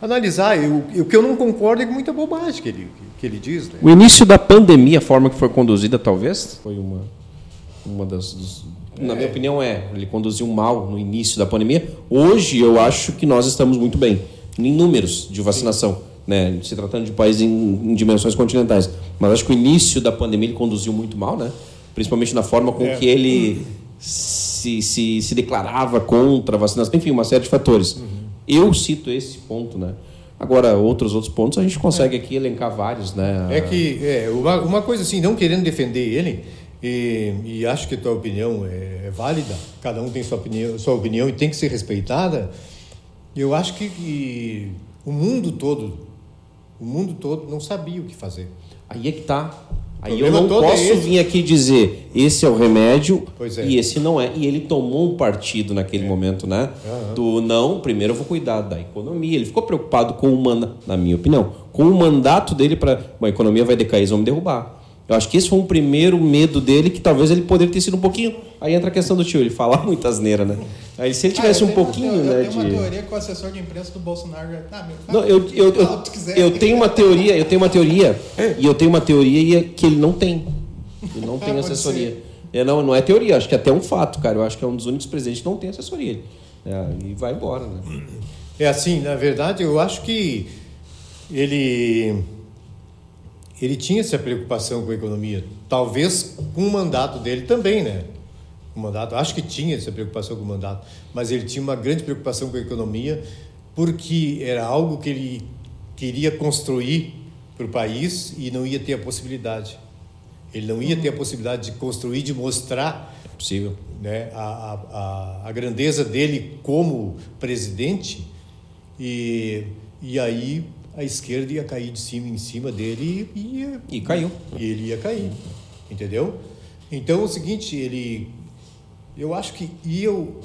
analisar. Eu- O que eu não concordo é com muita bobagem que ele que ele diz. Né? O início da pandemia, a forma que foi conduzida, talvez, foi uma, uma das. dos- na minha opinião, é. Ele conduziu mal no início da pandemia. Hoje, eu acho que nós estamos muito bem. em números de vacinação, né? Se tratando de países em, em, dimensões continentais. Mas acho que o início da pandemia ele conduziu muito mal, né? Principalmente na forma com é. que ele se, se, se declarava contra a vacinação, enfim, uma série de fatores. Uhum. Eu cito esse ponto, né? Agora, outros outros pontos a gente consegue é. aqui elencar vários, né? É que é, uma, uma coisa assim, não querendo defender ele, e, e, acho que a tua opinião é, é, válida, cada um tem sua opinião, sua opinião e tem que ser respeitada. Eu acho que, que o mundo todo, o mundo todo não sabia o que fazer. Aí é que tá. Aí eu não é posso é vir aqui dizer esse é o remédio é. e esse não é. E ele tomou um partido naquele é. momento, né? Uhum. Do não, primeiro eu vou cuidar da economia. Ele ficou preocupado com o mandato, na minha opinião, com o mandato dele para a economia vai decair, eles vão me derrubar. Eu acho que esse foi um primeiro medo dele, que talvez ele poderia ter sido um pouquinho. Aí entra a questão do tio, ele falar muita asneira, né? Aí se ele ah, tivesse ah, um pouquinho, eu, né? Eu tenho de... uma teoria que o assessor de imprensa do Bolsonaro já. Ah, meu, não, eu, eu, eu, eu tenho uma teoria, eu tenho uma teoria, e eu tenho uma teoria que ele não tem. Ele não tem assessoria. É, não, não é teoria, acho que é até um fato, cara. Eu acho que é um dos únicos presidentes que não tem assessoria. É, e vai embora, né? É assim, na verdade, eu acho que ele ele tinha essa preocupação com a economia, talvez com o mandato dele também, né? O mandato, acho que tinha essa preocupação com o mandato, mas ele tinha uma grande preocupação com a economia porque era algo que ele queria construir para o país e não ia ter a possibilidade. Ele não ia ter a possibilidade de construir, de mostrar é possível, né, a, a, a grandeza dele como presidente e, e aí a esquerda ia cair de cima em cima dele e, ia, e caiu. E ele ia cair, entendeu? Então é o seguinte, ele, eu acho que e eu,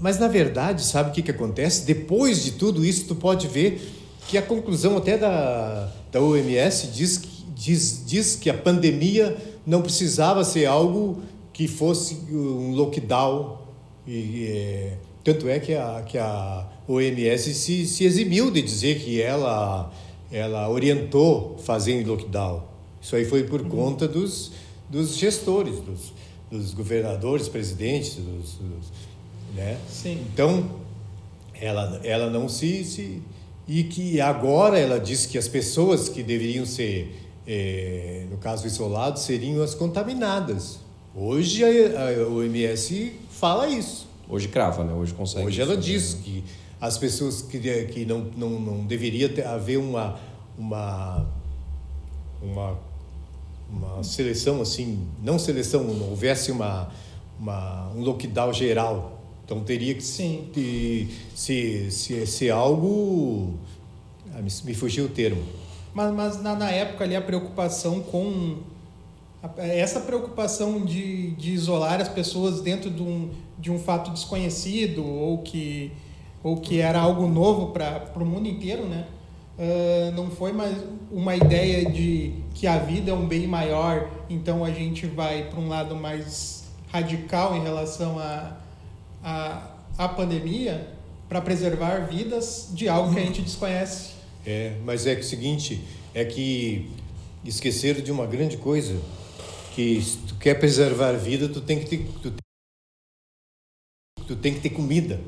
mas na verdade sabe o que que acontece? Depois de tudo isso tu pode ver que a conclusão até da da OMS diz que diz, diz que a pandemia não precisava ser algo que fosse um lockdown e, é, tanto é que a, que a OMS se, se eximiu de dizer que ela, ela orientou fazer lockdown. Isso aí foi por uhum. conta dos, dos gestores, dos, dos governadores, presidentes, dos, dos, né? Sim. Então, ela, ela não se, se... E que agora ela diz que as pessoas que deveriam ser, é, no caso isoladas, seriam as contaminadas. Hoje a, a OMS fala isso. Hoje crava, né? Hoje consegue. Hoje ela diz que as pessoas que, que não, não, não deveria ter, haver uma, uma, uma, uma seleção assim, não seleção, não houvesse uma, uma, um lockdown geral. Então teria que Sim. Ser, ser, ser algo. Ah, me, me fugiu o termo. Mas, mas na, na época ali a preocupação com essa preocupação de, de isolar as pessoas dentro de um, de um fato desconhecido ou que, ou que era algo novo para o mundo inteiro, né? Uh, não foi mais uma ideia de que a vida é um bem maior, então a gente vai para um lado mais radical em relação à a, a, a, pandemia para preservar vidas de algo que a gente desconhece. É, mas é que o seguinte, é que esqueceram de uma grande coisa, que se tu quer preservar a vida, tu tem que ter, tu, tu tem que ter comida.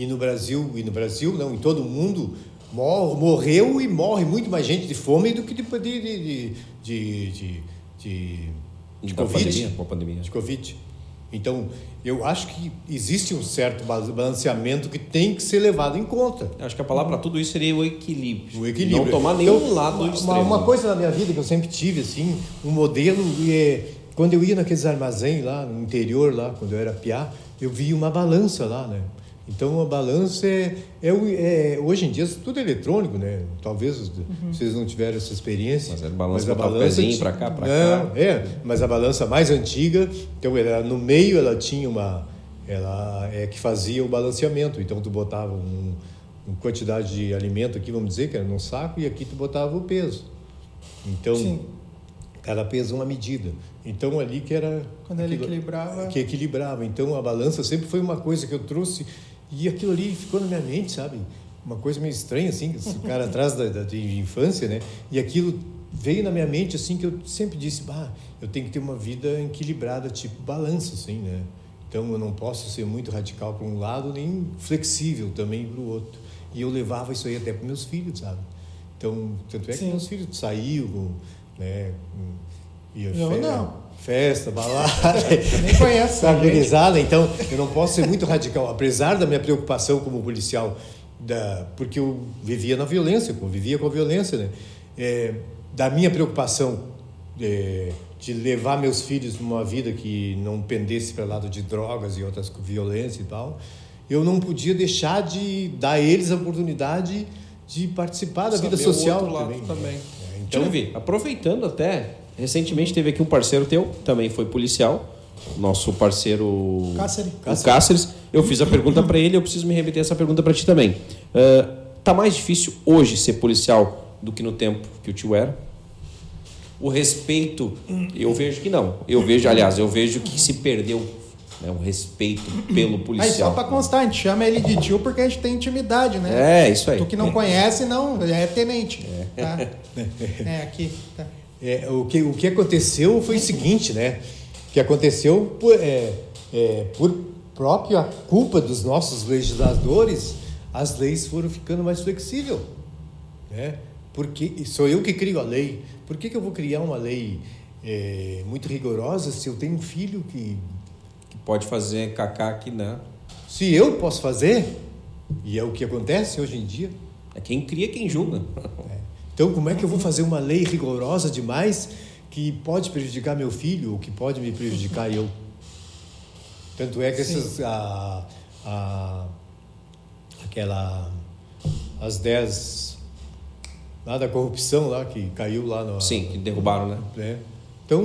E no Brasil, e no Brasil não, em todo o mundo, mor, morreu e morre muito mais gente de fome do que de, de, de, de, de, de, Covid. Pandemia, pandemia. De Covid. Então, eu acho que existe um certo balanceamento que tem que ser levado em conta. Eu acho que a palavra para tudo isso seria o equilíbrio. O equilíbrio. Não tomar nenhum então, lado uma, extremo. Uma coisa na minha vida que eu sempre tive, assim, um modelo, é, quando eu ia naqueles armazéns lá no interior, lá, quando eu era piá, eu via uma balança lá, né? Então a balança é, é, é, hoje em dia tudo é eletrônico, né? Talvez uhum. vocês não tiveram essa experiência. Mas, balança mas a balança para cá, para cá. É, mas a balança mais antiga, então ela, no meio ela tinha uma, ela é que fazia o balanceamento. Então tu botava um, uma quantidade de alimento aqui, vamos dizer que era num saco e aqui tu botava o peso. Então Sim. cada peso uma medida. Então ali que era quando ele equilibrava, que equilibrava. Então a balança sempre foi uma coisa que eu trouxe e aquilo ali ficou na minha mente, sabe? Uma coisa meio estranha, assim, o cara atrás da, da, de infância, né? E aquilo veio na minha mente, assim, que eu sempre disse, bah, eu tenho que ter uma vida equilibrada, tipo balanço, assim, né? Então eu não posso ser muito radical para um lado, nem flexível também para o outro. E eu levava isso aí até para meus filhos, sabe? Então, tanto é que Sim. meus filhos saíam, né? Ia Eu não. Festa, balada. Nem conheço. Organizada, então eu não posso ser muito radical, apesar da minha preocupação como policial, da, porque eu vivia na violência, convivia com a violência, né? É, da minha preocupação é, de levar meus filhos numa vida que não pendesse para lado de drogas e outras violência e tal, eu não podia deixar de dar a eles a oportunidade de participar da vida Saber o social outro lado também. também. É, Então, então, vi, aproveitando até, recentemente teve aqui um parceiro teu, também foi policial, nosso parceiro Cáceres. o Cáceres. Eu fiz a pergunta para ele, eu preciso me remeter essa pergunta para ti também. Ah, tá mais difícil hoje ser policial do que no tempo que o tio era? O respeito, eu vejo que não. Eu vejo, aliás, eu vejo que se perdeu né, o respeito pelo Aí, policial. só pra constar, a gente chama ele de tio porque a gente tem intimidade, né? É, isso aí. Tu que não conhece, não, é tenente. Tá? É, aqui. Tá. É, o, que, o que aconteceu foi o seguinte, né? O que aconteceu por, é, é, por própria culpa dos nossos legisladores, as leis foram ficando mais flexíveis. Né? Porque sou eu que crio a lei. Por que, que eu vou criar uma lei é, muito rigorosa se eu tenho um filho que. Que pode fazer cacá aqui, né? Se eu posso fazer, e é o que acontece hoje em dia, É quem cria, quem julga. Então, como é que eu vou fazer uma lei rigorosa demais que pode prejudicar meu filho ou que pode me prejudicar eu? Tanto é que essas, a, a, aquela, as 10 lá da corrupção lá que caiu lá no, Sim, que derrubaram, né? né? Então,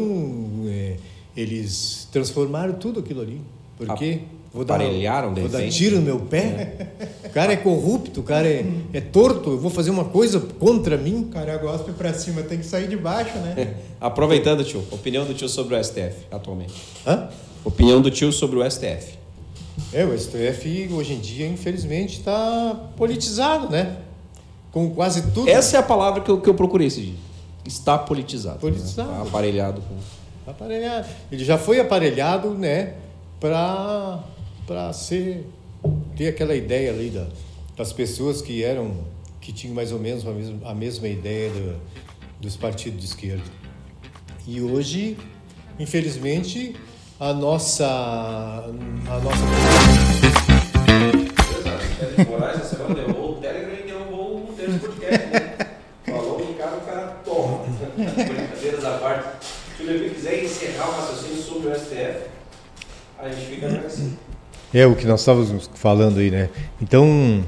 é, eles transformaram tudo aquilo ali. Por quê? Vou dar, Aparelharam, de vou dar tiro no meu pé? O cara é corrupto, o cara é, é torto, eu vou fazer uma coisa contra mim? O cara gosta pra cima, tem que sair de baixo, né? Aproveitando, tio, opinião do tio sobre o STF atualmente. Hã? Opinião do tio sobre o STF. É, o STF hoje em dia, infelizmente, está politizado, né? Com quase tudo. Essa é a palavra que eu, que eu procurei esse dia. Está politizado. Politizado. Né? Tá aparelhado com. Aparelhado. Ele já foi aparelhado, né, para para ser ter aquela ideia ali da, das pessoas que eram que tinham mais ou menos a mesma, a mesma ideia do- dos partidos de esquerda. E hoje, infelizmente, a nossa a nossa essa semana derrubou o Telegram e derrubou um terço? Falou o cara toma. Brincadeiras à parte. Se o quiser encerrar o raciocínio sobre o STF, a gente fica assim. É o que nós estávamos falando aí, né? Então,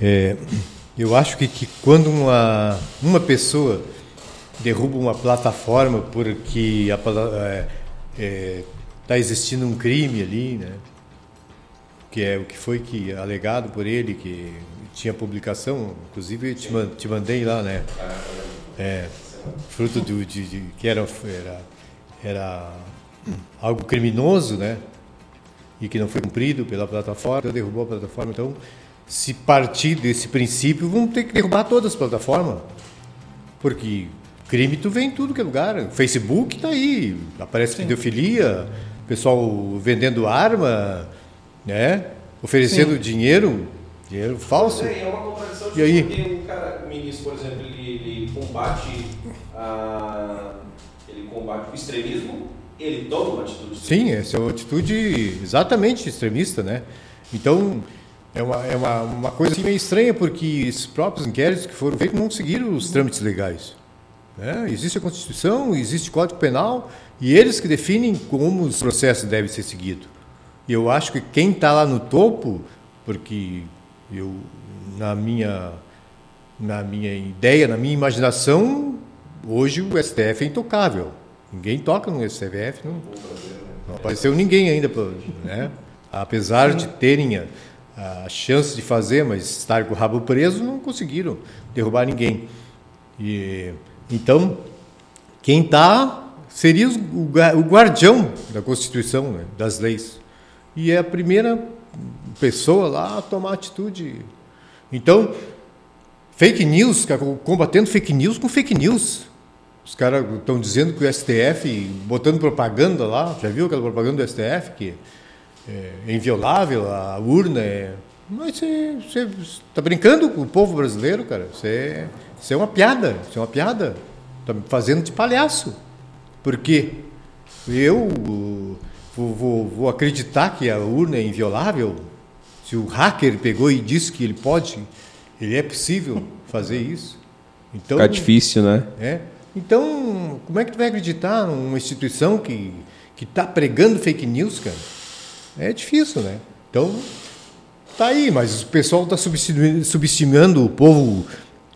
é, eu acho que, que quando uma, uma pessoa derruba uma plataforma porque está existindo um crime ali, né? Que é o que foi que alegado por ele, que tinha publicação, inclusive eu te, man- te mandei lá, né? É, fruto do, de, de- que era, era, era algo criminoso, né? E que não foi cumprido pela plataforma, então derrubou a plataforma. Então, se partir desse princípio, vamos ter que derrubar todas as plataformas. Porque crime tu vê em tudo que é lugar. Facebook tá aí, aparece pedofilia, pessoal vendendo arma, né? Oferecendo dinheiro, dinheiro falso. É, é uma contradição E aí? porque um cara, o ministro, por exemplo, ele, ele combate a, ele combate o extremismo, ele toma uma atitude. Sim, essa é uma atitude exatamente extremista, né? Então, é uma, é uma, uma coisa assim meio estranha, porque esses próprios inquéritos que foram feitos não seguiram os trâmites legais. né? Existe a Constituição, existe o Código Penal, e eles que definem como os processos devem ser seguidos. E eu acho que quem está lá no topo, porque eu, na minha, na minha ideia, na minha imaginação, hoje o STF é intocável. Ninguém toca no STF, não, não apareceu ninguém ainda, né? apesar de terem a, a chance de fazer, mas estar com o rabo preso, não conseguiram derrubar ninguém. E, então, quem está seria o, gua- o guardião da Constituição, né? das leis. E é a primeira pessoa lá a tomar atitude. Então, fake news, combatendo fake news com fake news. Os caras estão dizendo que o STF, botando propaganda lá, já viu aquela propaganda do STF que é inviolável, a urna é. Mas você está brincando com o povo brasileiro, cara. Você, você é uma piada. Você é uma piada. Está me fazendo de palhaço. Por quê? Eu vou, vou, vou acreditar que a urna é inviolável? Se o hacker pegou e disse que ele pode, ele é possível fazer isso. Então, Fica difícil, né? É. Então, como é que tu vai acreditar numa instituição que que está pregando fake news, cara? É difícil, né? Então, tá aí, mas o pessoal está subestimando o povo,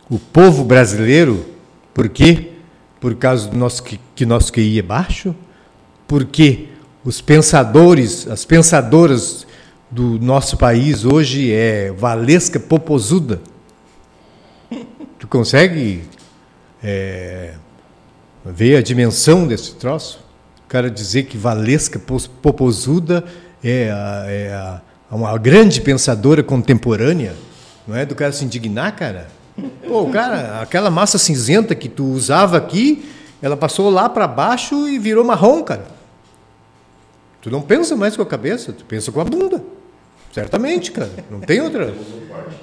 o povo brasileiro. Por quê? Por causa do nosso que nosso QI é baixo? Porque os pensadores, as pensadoras do nosso país hoje é Valesca Popozuda. Tu consegue é, ver a dimensão desse troço? O cara dizer que Valesca Popozuda é, a, é a, uma grande pensadora contemporânea, não é do cara se indignar, cara? Pô, cara, aquela massa cinzenta que tu usava aqui, ela passou lá para baixo e virou marrom, cara. Tu não pensa mais com a cabeça, tu pensa com a bunda. Certamente, cara. Não tem outra,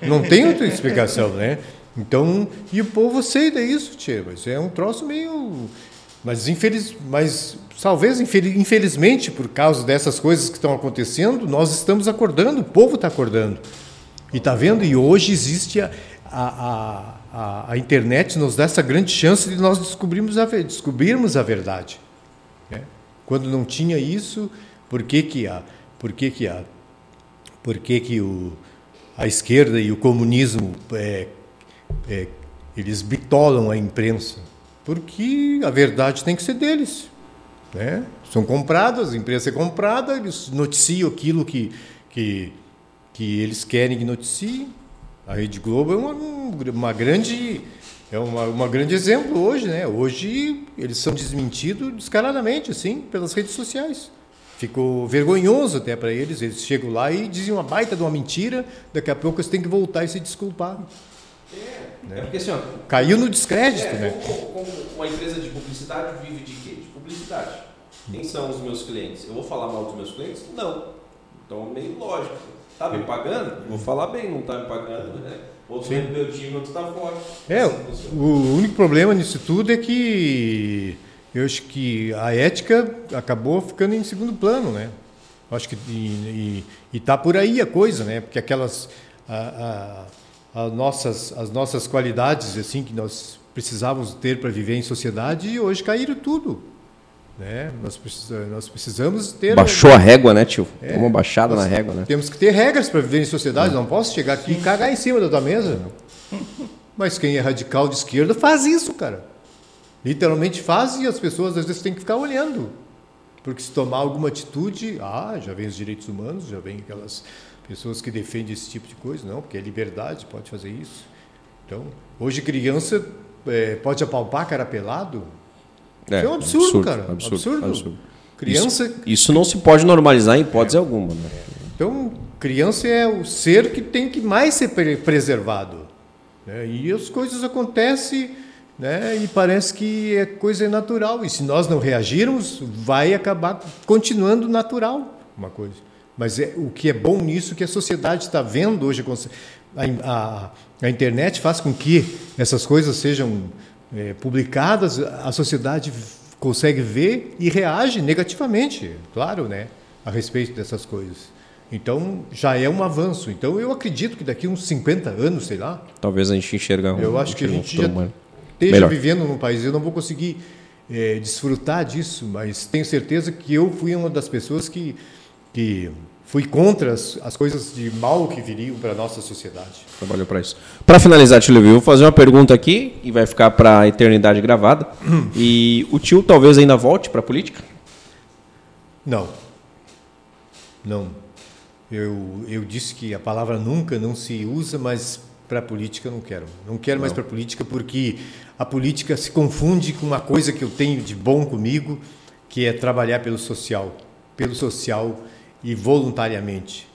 não tem outra explicação, né? Então, e o povo aceita isso, tia, mas é um troço meio mas, infeliz, mas talvez, infelizmente, por causa dessas coisas que estão acontecendo, nós estamos acordando, o povo está acordando. E está vendo? E hoje existe a, a, a, a, internet, nos dá essa grande chance de nós descobrirmos a, descobrirmos a verdade. Né? Quando não tinha isso, por que que a, por que que a, por que que o, a esquerda e o comunismo é, é, eles bitolam a imprensa? Porque a verdade tem que ser deles, né? São compradas, a imprensa é comprada, eles noticiam aquilo que que que eles querem que noticie. A Rede Globo é uma, uma grande é uma, uma grande exemplo hoje, né? Hoje eles são desmentidos descaradamente, assim, pelas redes sociais. Ficou vergonhoso até para eles. Eles chegam lá e dizem uma baita de uma mentira, daqui a pouco eles têm que voltar e se desculpar. É, né? é porque assim, ó, Caiu no descrédito, é, né? Como, como uma empresa de publicidade vive de quê? De publicidade. Quem são os meus clientes? Eu vou falar mal dos meus clientes? Não. Então, meio lógico. Tá me pagando? Vou falar bem, não tá me pagando, né? Outro meu time, outro tá fora. É, o único problema nisso tudo é que eu acho que a ética acabou ficando em segundo plano, né? Eu acho que e, e, e tá por aí a coisa, né? Porque aquelas a, a, as nossas as nossas qualidades assim que nós precisávamos ter para viver em sociedade e hoje caíram tudo. Né? Nós, precisamos, nós precisamos ter. Baixou a régua, né, tio? É, uma baixada na régua, né? Temos que ter regras para viver em sociedade. É. Não posso chegar aqui e cagar em cima da tua mesa. Mas quem é radical de esquerda faz isso, cara. Literalmente faz e as pessoas às vezes têm que ficar olhando. Porque se tomar alguma atitude, ah, já vem os direitos humanos, já vem aquelas pessoas que defendem esse tipo de coisa. Não, porque é liberdade, pode fazer isso. Então, hoje criança é, pode apalpar cara pelado? É, é um absurdo, absurdo cara. Absurdo, absurdo. absurdo. Criança. Isso, isso, não se pode normalizar em hipótese é. alguma. Né? Então, criança é o ser que tem que mais ser preservado. Né? E as coisas acontecem né? e parece que a coisa é natural. E se nós não reagirmos, vai acabar continuando natural uma coisa. Mas é, o que é bom nisso é que a sociedade está vendo hoje. A, a, a internet faz com que essas coisas sejam é, publicadas, a sociedade consegue ver e reage negativamente, claro, né, a respeito dessas coisas. Então, já é um avanço. Então, eu acredito que daqui uns 50 anos, sei lá. Talvez a gente enxergar um. Eu acho que a gente já esteja melhor. vivendo num país. Eu não vou conseguir é, desfrutar disso, mas tenho certeza que eu fui uma das pessoas que, que fui contra as, as, coisas de mal que viriam para a nossa sociedade. Trabalhou para isso. Para finalizar, tio Levi, vou fazer uma pergunta aqui e vai ficar para a eternidade gravada. e o tio talvez ainda volte para a política? Não. Não. Eu, eu disse que a palavra nunca não se usa, mas para a política eu não quero. Não quero não. mais para a política porque a política se confunde com uma coisa que eu tenho de bom comigo, que é trabalhar pelo social. Pelo social e voluntariamente.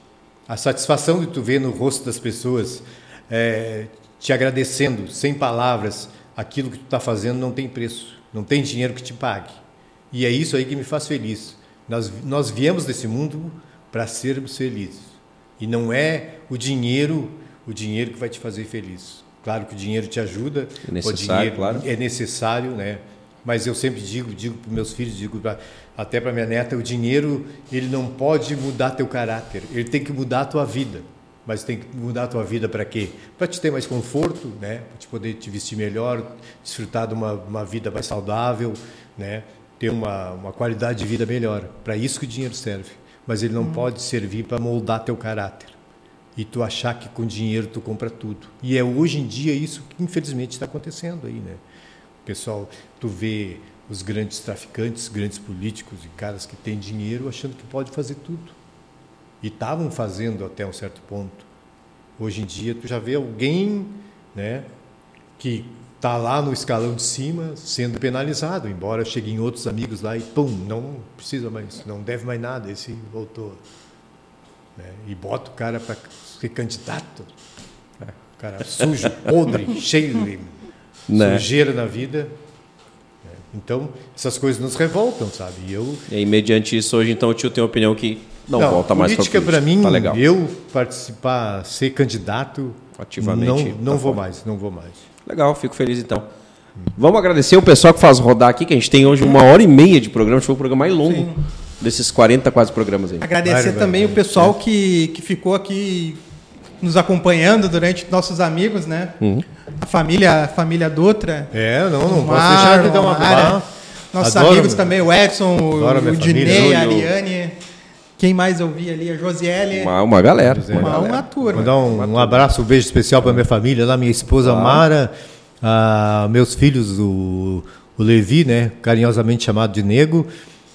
A satisfação de tu ver no rosto das pessoas é, te agradecendo sem palavras aquilo que tu está fazendo não tem preço, não tem dinheiro que te pague. E é isso aí que me faz feliz. Nós, nós viemos desse mundo para sermos felizes. E não é o dinheiro, o dinheiro que vai te fazer feliz. Claro que o dinheiro te ajuda, É necessário, claro. é necessário, né? Mas eu sempre digo, digo para meus filhos, digo pra, até para minha neta, o dinheiro ele não pode mudar teu caráter, ele tem que mudar a tua vida. Mas tem que mudar a tua vida para quê? Para te ter mais conforto, né? Para te poder te vestir melhor, desfrutar de uma, uma vida mais saudável, né? Ter uma, uma qualidade de vida melhor. Para isso que o dinheiro serve. Mas ele não pode servir para moldar teu caráter e tu achar que com dinheiro tu compra tudo. E é hoje em dia isso que infelizmente está acontecendo aí, né? Pessoal, tu vê os grandes traficantes, grandes políticos e caras que têm dinheiro achando que pode fazer tudo. E estavam fazendo até um certo ponto. Hoje em dia tu já vê alguém, né, que tá lá no escalão de cima sendo penalizado, embora cheguem outros amigos lá e pum, não precisa mais, não deve mais nada, esse voltou né? e bota o cara para ser candidato. O cara sujo, podre, cheio de Né? sujeira na vida. né? Então, essas coisas nos revoltam, sabe? E eu. E aí, mediante isso, hoje, então, o tio tem a opinião que não, volta mais pra política para mim, Tá legal. eu participar, ser candidato, Ativamente, não, tá não vou fora. mais, não vou mais. Legal, fico feliz então. Vamos agradecer o pessoal que faz rodar aqui, que a gente tem hoje uma hora e meia de programa, acho que foi o programa mais longo desses 40 quase programas aí. Agradecer Vai, também vai, o pessoal que, que ficou aqui nos acompanhando durante nossos amigos, né? Uhum. A família, a família Dutra. É, não, não o posso deixar de dar uma Mara, palavra. Nossos Adoro, amigos meu. também, o Edson, o, Adoro a minha o Dinei, a. Ariane. Quem mais eu vi ali? A Josiele. Uma, uma galera. Uma Uma, galera. uma turma. Mandar um, um abraço, um beijo especial para minha família, lá minha esposa Mara, ah, meus filhos, o, o Levi, né, carinhosamente chamado de Nego,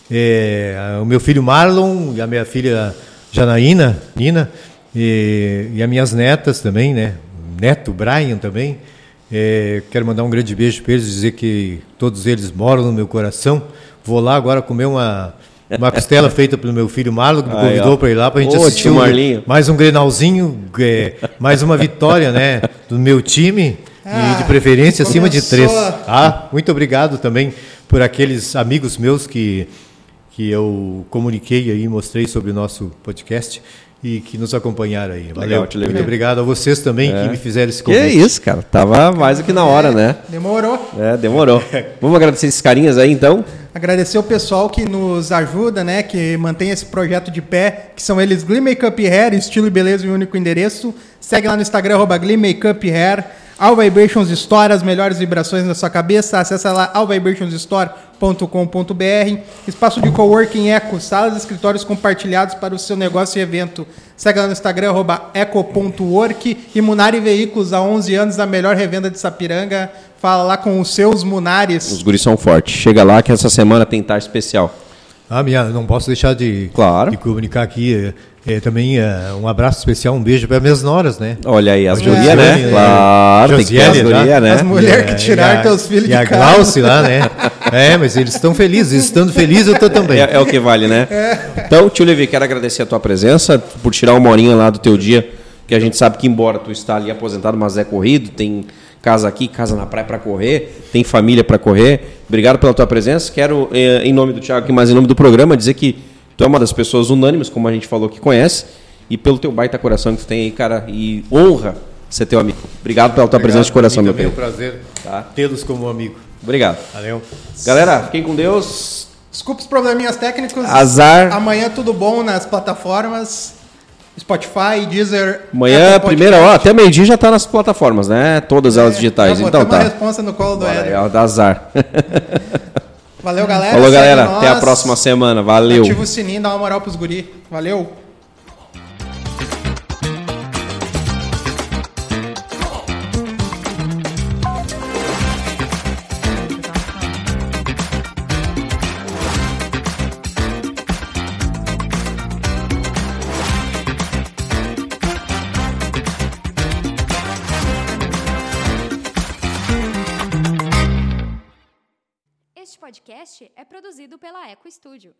é, o meu filho Marlon e a minha filha Janaína, Nina, e, e as minhas netas também, né, neto Brian também. É, quero mandar um grande beijo para eles, dizer que todos eles moram no meu coração. Vou lá agora comer uma uma costela feita pelo meu filho Marlon, que me convidou para ir lá para a gente Ô, assistir Marlinho. mais um Grenalzinho, é, mais uma vitória, né, do meu time Ah, e de preferência acima de três. Ah, muito obrigado também por aqueles amigos meus que que eu comuniquei aí, mostrei sobre o nosso podcast e que nos acompanharam aí. Valeu. te lembro. muito obrigado a vocês também que me fizeram esse Que convite. isso, cara. Tava mais do que na hora, né? Demorou. É, demorou. Vamos agradecer esses carinhas aí, então. Agradecer o pessoal que nos ajuda, né? Que mantém esse projeto de pé, que são eles Glee Makeup Hair, estilo e beleza um único endereço. Segue lá no Instagram, arroba Glee Makeup Hair. All Vibrations Store, as melhores vibrações na sua cabeça. Acesse lá allvibrationsstore.com.br. Espaço de coworking Eco, salas e escritórios compartilhados para o seu negócio e evento. Segue lá no Instagram, arroba eco.work. E Munari Veículos, há 11 anos, a melhor revenda de Sapiranga. Fala lá com os seus Munares. Os guris são fortes. Chega lá que essa semana tem tarde especial. Ah, minha, não posso deixar de, Claro. de comunicar aqui é, é, também é, um abraço especial, um beijo para minhas noras, né? Olha aí, as A gurias, né? Josiane, Claro, tem que ter as Josiane, gurias, né? As mulheres E a- que tiraram e a- teus filhos e de a casa. Glauce lá, né? É, mas eles estão felizes. Estando felizes, eu estou também. É, é o que vale, né? Então, tio Levi, quero agradecer a tua presença, por tirar uma horinha lá do teu dia, que a gente sabe que embora tu está ali aposentado, mas é corrido, tem casa aqui, casa na praia para correr, tem família para correr. Obrigado pela tua presença. Quero, em nome do Thiago aqui, mas em nome do programa, dizer que tu é uma das pessoas unânimes, como a gente falou, que conhece, e pelo teu baita coração que tu tem aí, cara, e honra ser teu amigo. Obrigado pela tua presença de coração, meu meu É um querido. prazer Tá. tê-los como amigo. Obrigado. Valeu. Galera, fiquem com Deus. Desculpa os probleminhas técnicos. Azar. Amanhã tudo bom nas plataformas. Spotify, Deezer. Amanhã, Apple primeira hora, até meio-dia já tá nas plataformas, né? Todas elas digitais. Já Então tá. a responsa no colo do Bora, Éder. é o da azar. Valeu, galera. Falou, galera. Até a próxima semana. Valeu. Ativa o sininho, dá uma moral pros guri. Valeu. Podcast é produzido pela Eco Studio.